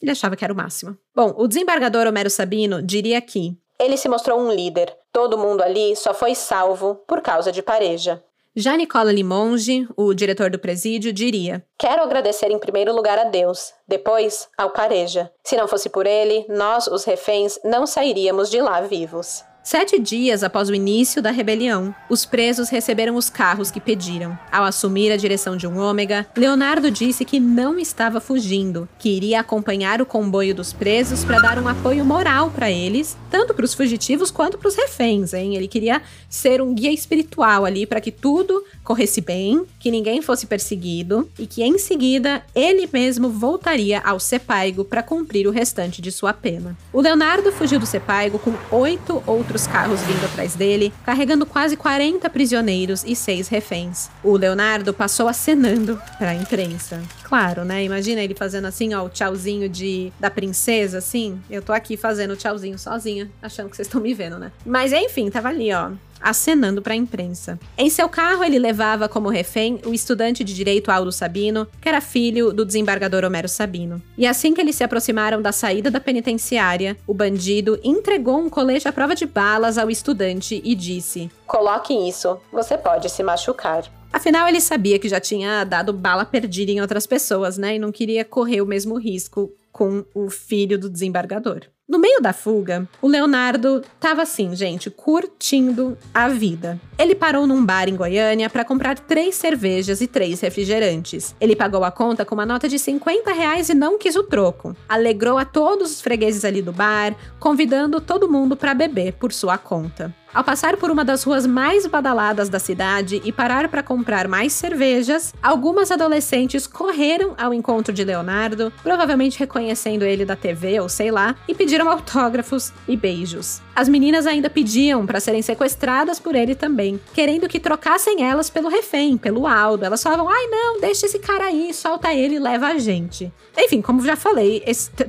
ele achava que era o máximo. Bom, o desembargador Homero Sabino diria que ele se mostrou um líder. Todo mundo ali só foi salvo por causa de Pareja. Já Nicola Limonge, o diretor do presídio, diria: Quero agradecer em primeiro lugar a Deus, depois ao Pareja. Se não fosse por ele, nós, os reféns, não sairíamos de lá vivos. Sete dias após o início da rebelião, os presos receberam os carros que pediram. Ao assumir a direção de um ômega, Leonardo disse que não estava fugindo, que iria acompanhar o comboio dos presos para dar um apoio moral para eles, tanto para os fugitivos quanto para os reféns. Hein? Ele queria ser um guia espiritual ali para que tudo corresse bem, que ninguém fosse perseguido e que em seguida ele mesmo voltaria ao Sepaigo para cumprir o restante de sua pena. O Leonardo fugiu do Sepaigo com oito outros carros vindo atrás dele, carregando quase 40 prisioneiros e seis reféns. O Leonardo passou acenando para a imprensa. Claro, né? Imagina ele fazendo assim, ó, o tchauzinho de da princesa, assim. Eu tô aqui fazendo o tchauzinho sozinha, achando que vocês estão me vendo, né? Mas enfim, tava ali, ó, acenando para a imprensa. Em seu carro, ele levava como refém o estudante de direito Aldo Sabino, que era filho do desembargador Homero Sabino. E assim que eles se aproximaram da saída da penitenciária, o bandido entregou um colete à prova de balas ao estudante e disse: Coloque isso, você pode se machucar. Afinal, ele sabia que já tinha dado bala perdida em outras pessoas, né? E não queria correr o mesmo risco com o filho do desembargador. No meio da fuga, o Leonardo tava assim, gente, curtindo a vida. Ele parou num bar em Goiânia para comprar três cervejas e três refrigerantes. Ele pagou a conta com uma nota de 50 reais e não quis o troco. Alegrou a todos os fregueses ali do bar, convidando todo mundo para beber por sua conta. Ao passar por uma das ruas mais badaladas da cidade e parar para comprar mais cervejas, algumas adolescentes correram ao encontro de Leonardo, provavelmente reconhecendo ele da TV ou sei lá, e pediram autógrafos e beijos. As meninas ainda pediam para serem sequestradas por ele também, querendo que trocassem elas pelo refém, pelo Aldo. Elas falavam: ai não, deixa esse cara aí, solta ele e leva a gente. Enfim, como já falei,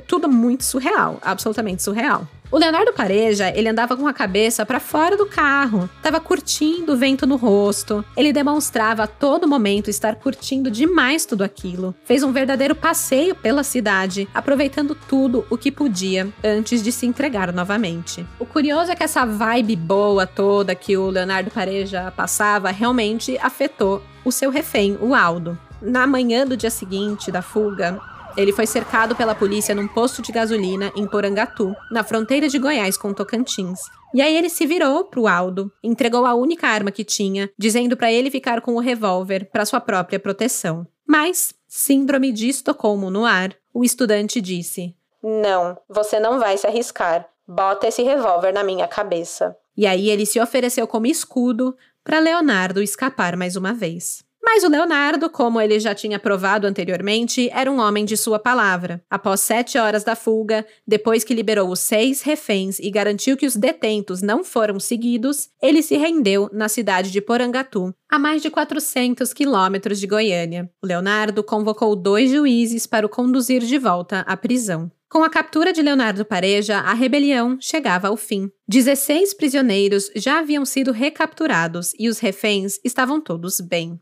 tudo muito surreal, absolutamente surreal. O Leonardo Pareja, ele andava com a cabeça para fora do carro, tava curtindo o vento no rosto. Ele demonstrava a todo momento estar curtindo demais tudo aquilo. Fez um verdadeiro passeio pela cidade, aproveitando tudo o que podia antes de se entregar novamente. O curioso é que essa vibe boa toda que o Leonardo Pareja passava realmente afetou o seu refém, o Aldo. Na manhã do dia seguinte da fuga, ele foi cercado pela polícia num posto de gasolina em Porangatu, na fronteira de Goiás com Tocantins. E aí ele se virou pro Aldo, entregou a única arma que tinha, dizendo para ele ficar com o revólver para sua própria proteção. Mas, síndrome de Estocolmo no ar, o estudante disse: Não, você não vai se arriscar. Bota esse revólver na minha cabeça. E aí ele se ofereceu como escudo para Leonardo escapar mais uma vez. Mas o Leonardo, como ele já tinha provado anteriormente, era um homem de sua palavra. Após sete horas da fuga, depois que liberou os seis reféns e garantiu que os detentos não foram seguidos, ele se rendeu na cidade de Porangatu, a mais de 400 quilômetros de Goiânia. O Leonardo convocou dois juízes para o conduzir de volta à prisão. Com a captura de Leonardo Pareja, a rebelião chegava ao fim. 16 prisioneiros já haviam sido recapturados e os reféns estavam todos bem.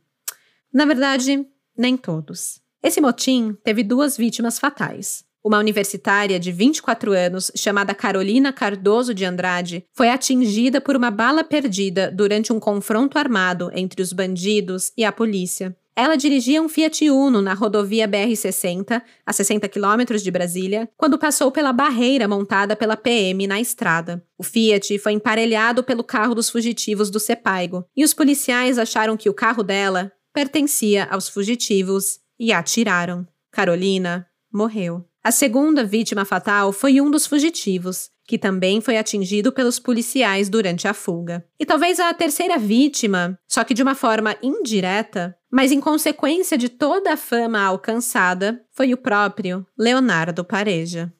Na verdade, nem todos. Esse motim teve duas vítimas fatais. Uma universitária de 24 anos, chamada Carolina Cardoso de Andrade, foi atingida por uma bala perdida durante um confronto armado entre os bandidos e a polícia. Ela dirigia um Fiat Uno na rodovia BR-60, a 60 quilômetros de Brasília, quando passou pela barreira montada pela PM na estrada. O Fiat foi emparelhado pelo carro dos fugitivos do Sepaigo, e os policiais acharam que o carro dela pertencia aos fugitivos e atiraram. Carolina morreu. A segunda vítima fatal foi um dos fugitivos, que também foi atingido pelos policiais durante a fuga. E talvez a terceira vítima, só que de uma forma indireta, mas em consequência de toda a fama alcançada, foi o próprio Leonardo Pareja.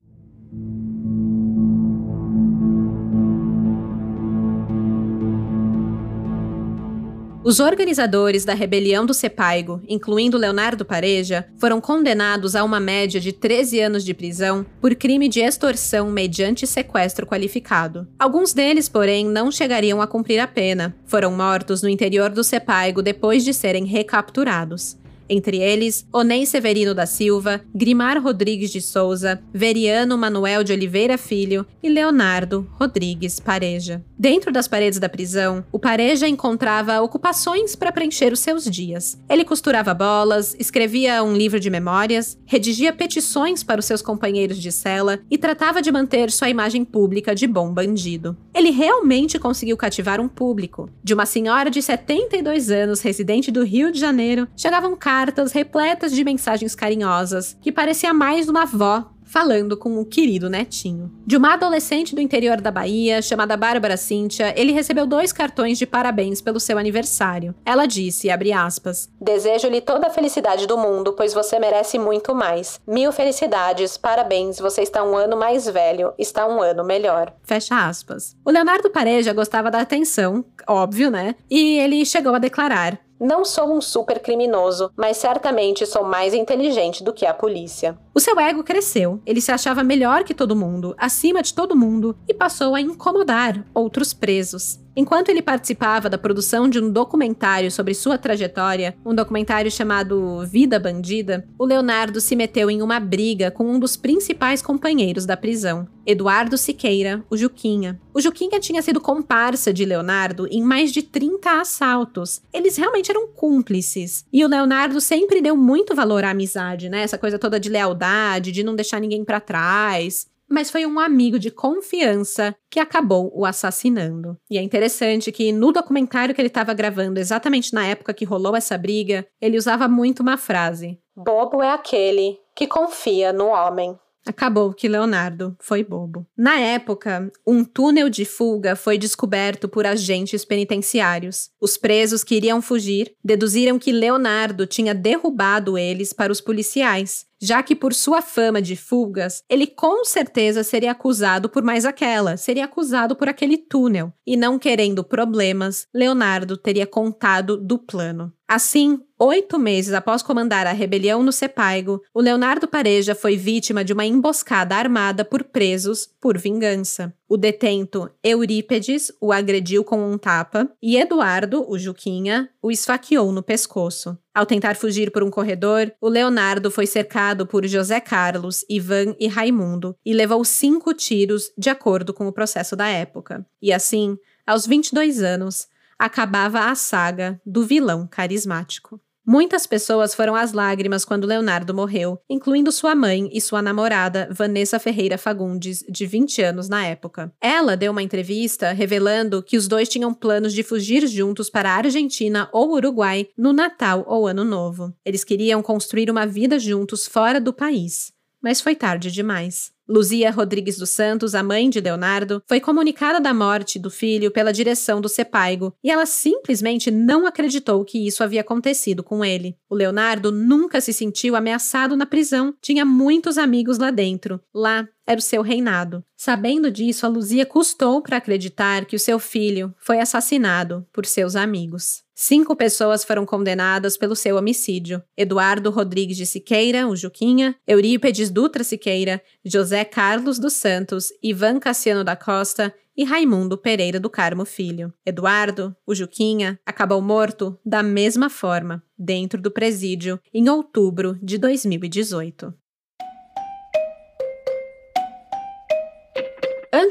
Os organizadores da rebelião do Sepaigo, incluindo Leonardo Pareja, foram condenados a uma média de 13 anos de prisão por crime de extorsão mediante sequestro qualificado. Alguns deles, porém, não chegariam a cumprir a pena. Foram mortos no interior do Sepaigo depois de serem recapturados entre eles Onei Severino da Silva, Grimar Rodrigues de Souza, Veriano Manuel de Oliveira Filho e Leonardo Rodrigues Pareja. Dentro das paredes da prisão, o Pareja encontrava ocupações para preencher os seus dias. Ele costurava bolas, escrevia um livro de memórias, redigia petições para os seus companheiros de cela e tratava de manter sua imagem pública de bom bandido. Ele realmente conseguiu cativar um público. De uma senhora de 72 anos, residente do Rio de Janeiro, chegavam cartas repletas de mensagens carinhosas, que parecia mais uma avó falando com o querido netinho. De uma adolescente do interior da Bahia, chamada Bárbara Cíntia, ele recebeu dois cartões de parabéns pelo seu aniversário. Ela disse, abre aspas, Desejo-lhe toda a felicidade do mundo, pois você merece muito mais. Mil felicidades, parabéns, você está um ano mais velho, está um ano melhor. Fecha aspas. O Leonardo Pareja gostava da atenção, óbvio, né? E ele chegou a declarar, não sou um super criminoso, mas certamente sou mais inteligente do que a polícia. O seu ego cresceu, ele se achava melhor que todo mundo, acima de todo mundo, e passou a incomodar outros presos. Enquanto ele participava da produção de um documentário sobre sua trajetória, um documentário chamado Vida Bandida, o Leonardo se meteu em uma briga com um dos principais companheiros da prisão, Eduardo Siqueira, o Juquinha. O Juquinha tinha sido comparsa de Leonardo em mais de 30 assaltos. Eles realmente eram cúmplices. E o Leonardo sempre deu muito valor à amizade, né? Essa coisa toda de lealdade, de não deixar ninguém para trás mas foi um amigo de confiança que acabou o assassinando. E é interessante que no documentário que ele estava gravando, exatamente na época que rolou essa briga, ele usava muito uma frase: Bobo é aquele que confia no homem. Acabou que Leonardo foi bobo. Na época, um túnel de fuga foi descoberto por agentes penitenciários. Os presos que iriam fugir deduziram que Leonardo tinha derrubado eles para os policiais, já que por sua fama de fugas, ele com certeza seria acusado por mais aquela, seria acusado por aquele túnel. E não querendo problemas, Leonardo teria contado do plano. Assim, oito meses após comandar a rebelião no Sepaigo, o Leonardo Pareja foi vítima de uma emboscada armada por presos por vingança. O detento Eurípedes o agrediu com um tapa e Eduardo, o Juquinha, o esfaqueou no pescoço. Ao tentar fugir por um corredor, o Leonardo foi cercado por José Carlos, Ivan e Raimundo e levou cinco tiros, de acordo com o processo da época. E assim, aos 22 anos, acabava a saga do vilão carismático. Muitas pessoas foram às lágrimas quando Leonardo morreu, incluindo sua mãe e sua namorada, Vanessa Ferreira Fagundes, de 20 anos na época. Ela deu uma entrevista revelando que os dois tinham planos de fugir juntos para a Argentina ou Uruguai no Natal ou Ano Novo. Eles queriam construir uma vida juntos fora do país. Mas foi tarde demais. Luzia Rodrigues dos Santos, a mãe de Leonardo, foi comunicada da morte do filho pela direção do Sepaigo e ela simplesmente não acreditou que isso havia acontecido com ele. O Leonardo nunca se sentiu ameaçado na prisão, tinha muitos amigos lá dentro. Lá era o seu reinado. Sabendo disso, a Luzia custou para acreditar que o seu filho foi assassinado por seus amigos. Cinco pessoas foram condenadas pelo seu homicídio: Eduardo Rodrigues de Siqueira, o Juquinha, Eurípedes Dutra Siqueira, José Carlos dos Santos, Ivan Cassiano da Costa e Raimundo Pereira do Carmo Filho. Eduardo, o Juquinha, acabou morto da mesma forma, dentro do presídio, em outubro de 2018.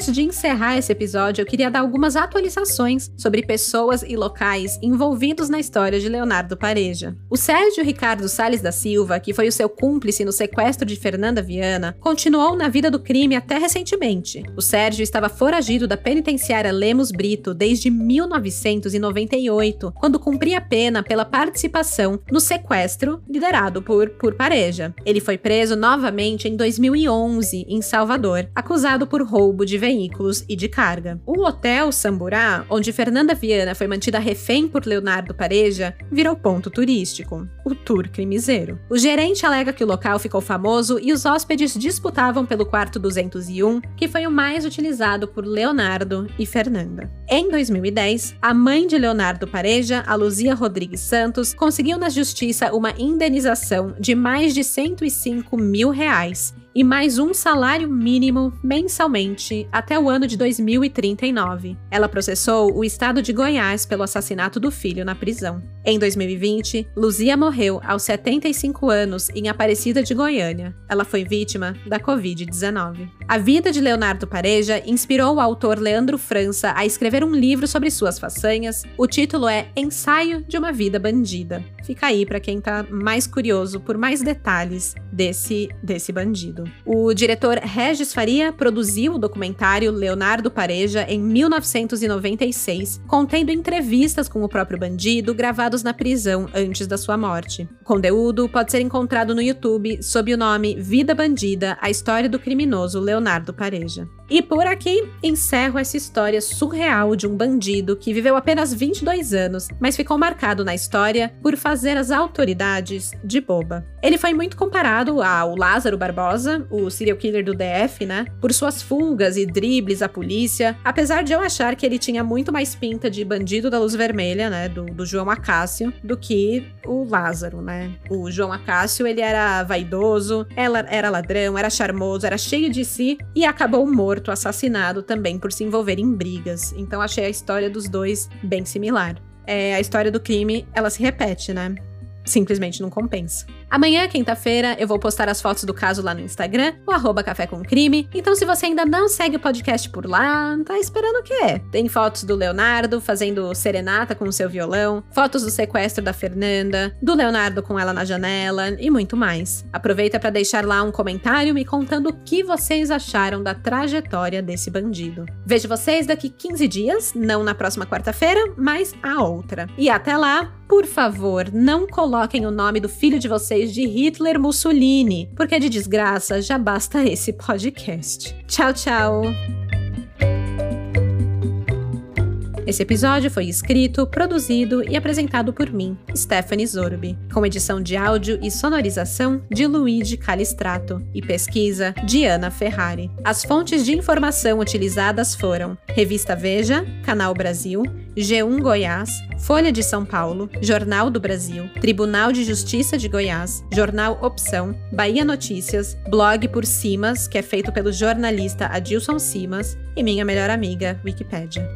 Antes de encerrar esse episódio, eu queria dar algumas atualizações sobre pessoas e locais envolvidos na história de Leonardo Pareja. O Sérgio Ricardo Sales da Silva, que foi o seu cúmplice no sequestro de Fernanda Viana, continuou na vida do crime até recentemente. O Sérgio estava foragido da penitenciária Lemos Brito desde 1998, quando cumpria pena pela participação no sequestro liderado por, por Pareja. Ele foi preso novamente em 2011, em Salvador, acusado por roubo de veículos e de carga. O Hotel Samburá, onde Fernanda Viana foi mantida refém por Leonardo Pareja, virou ponto turístico, o Tour Crimiseiro. O gerente alega que o local ficou famoso e os hóspedes disputavam pelo quarto 201, que foi o mais utilizado por Leonardo e Fernanda. Em 2010, a mãe de Leonardo Pareja, a Luzia Rodrigues Santos, conseguiu na justiça uma indenização de mais de 105 mil reais e mais um salário mínimo mensalmente até o ano de 2039. Ela processou o estado de Goiás pelo assassinato do filho na prisão. Em 2020, Luzia morreu aos 75 anos em Aparecida de Goiânia. Ela foi vítima da Covid-19. A vida de Leonardo Pareja inspirou o autor Leandro França a escrever um livro sobre suas façanhas. O título é Ensaio de uma Vida Bandida. Fica aí para quem está mais curioso por mais detalhes desse, desse bandido. O diretor Regis Faria produziu o documentário Leonardo Pareja em 1996, contendo entrevistas com o próprio bandido gravados na prisão antes da sua morte. O conteúdo pode ser encontrado no YouTube sob o nome Vida Bandida: A História do Criminoso Leonardo Pareja. E por aqui encerro essa história surreal de um bandido que viveu apenas 22 anos, mas ficou marcado na história por fazer as autoridades de boba. Ele foi muito comparado ao Lázaro Barbosa, o serial killer do DF, né? Por suas fugas e dribles à polícia, apesar de eu achar que ele tinha muito mais pinta de bandido da luz vermelha, né? Do, do João Acácio, do que o Lázaro, né? O João Acácio, ele era vaidoso, ela era ladrão, era charmoso, era cheio de si e acabou morto, assassinado também por se envolver em brigas. Então achei a história dos dois bem similar. É, a história do crime, ela se repete, né? Simplesmente não compensa. Amanhã, quinta-feira, eu vou postar as fotos do caso lá no Instagram, o arroba Café com Crime. Então, se você ainda não segue o podcast por lá, tá esperando o quê? Tem fotos do Leonardo fazendo serenata com o seu violão, fotos do sequestro da Fernanda, do Leonardo com ela na janela e muito mais. Aproveita para deixar lá um comentário me contando o que vocês acharam da trajetória desse bandido. Vejo vocês daqui 15 dias, não na próxima quarta-feira, mas a outra. E até lá, por favor, não coloquem o nome do filho de vocês de Hitler Mussolini, porque de desgraça já basta esse podcast. Tchau, tchau! Esse episódio foi escrito, produzido e apresentado por mim, Stephanie Zorbi, com edição de áudio e sonorização de Luigi Calistrato e pesquisa de Ana Ferrari. As fontes de informação utilizadas foram Revista Veja, Canal Brasil, G1 Goiás, Folha de São Paulo, Jornal do Brasil, Tribunal de Justiça de Goiás, Jornal Opção, Bahia Notícias, Blog por Simas, que é feito pelo jornalista Adilson Simas, e minha melhor amiga, Wikipédia.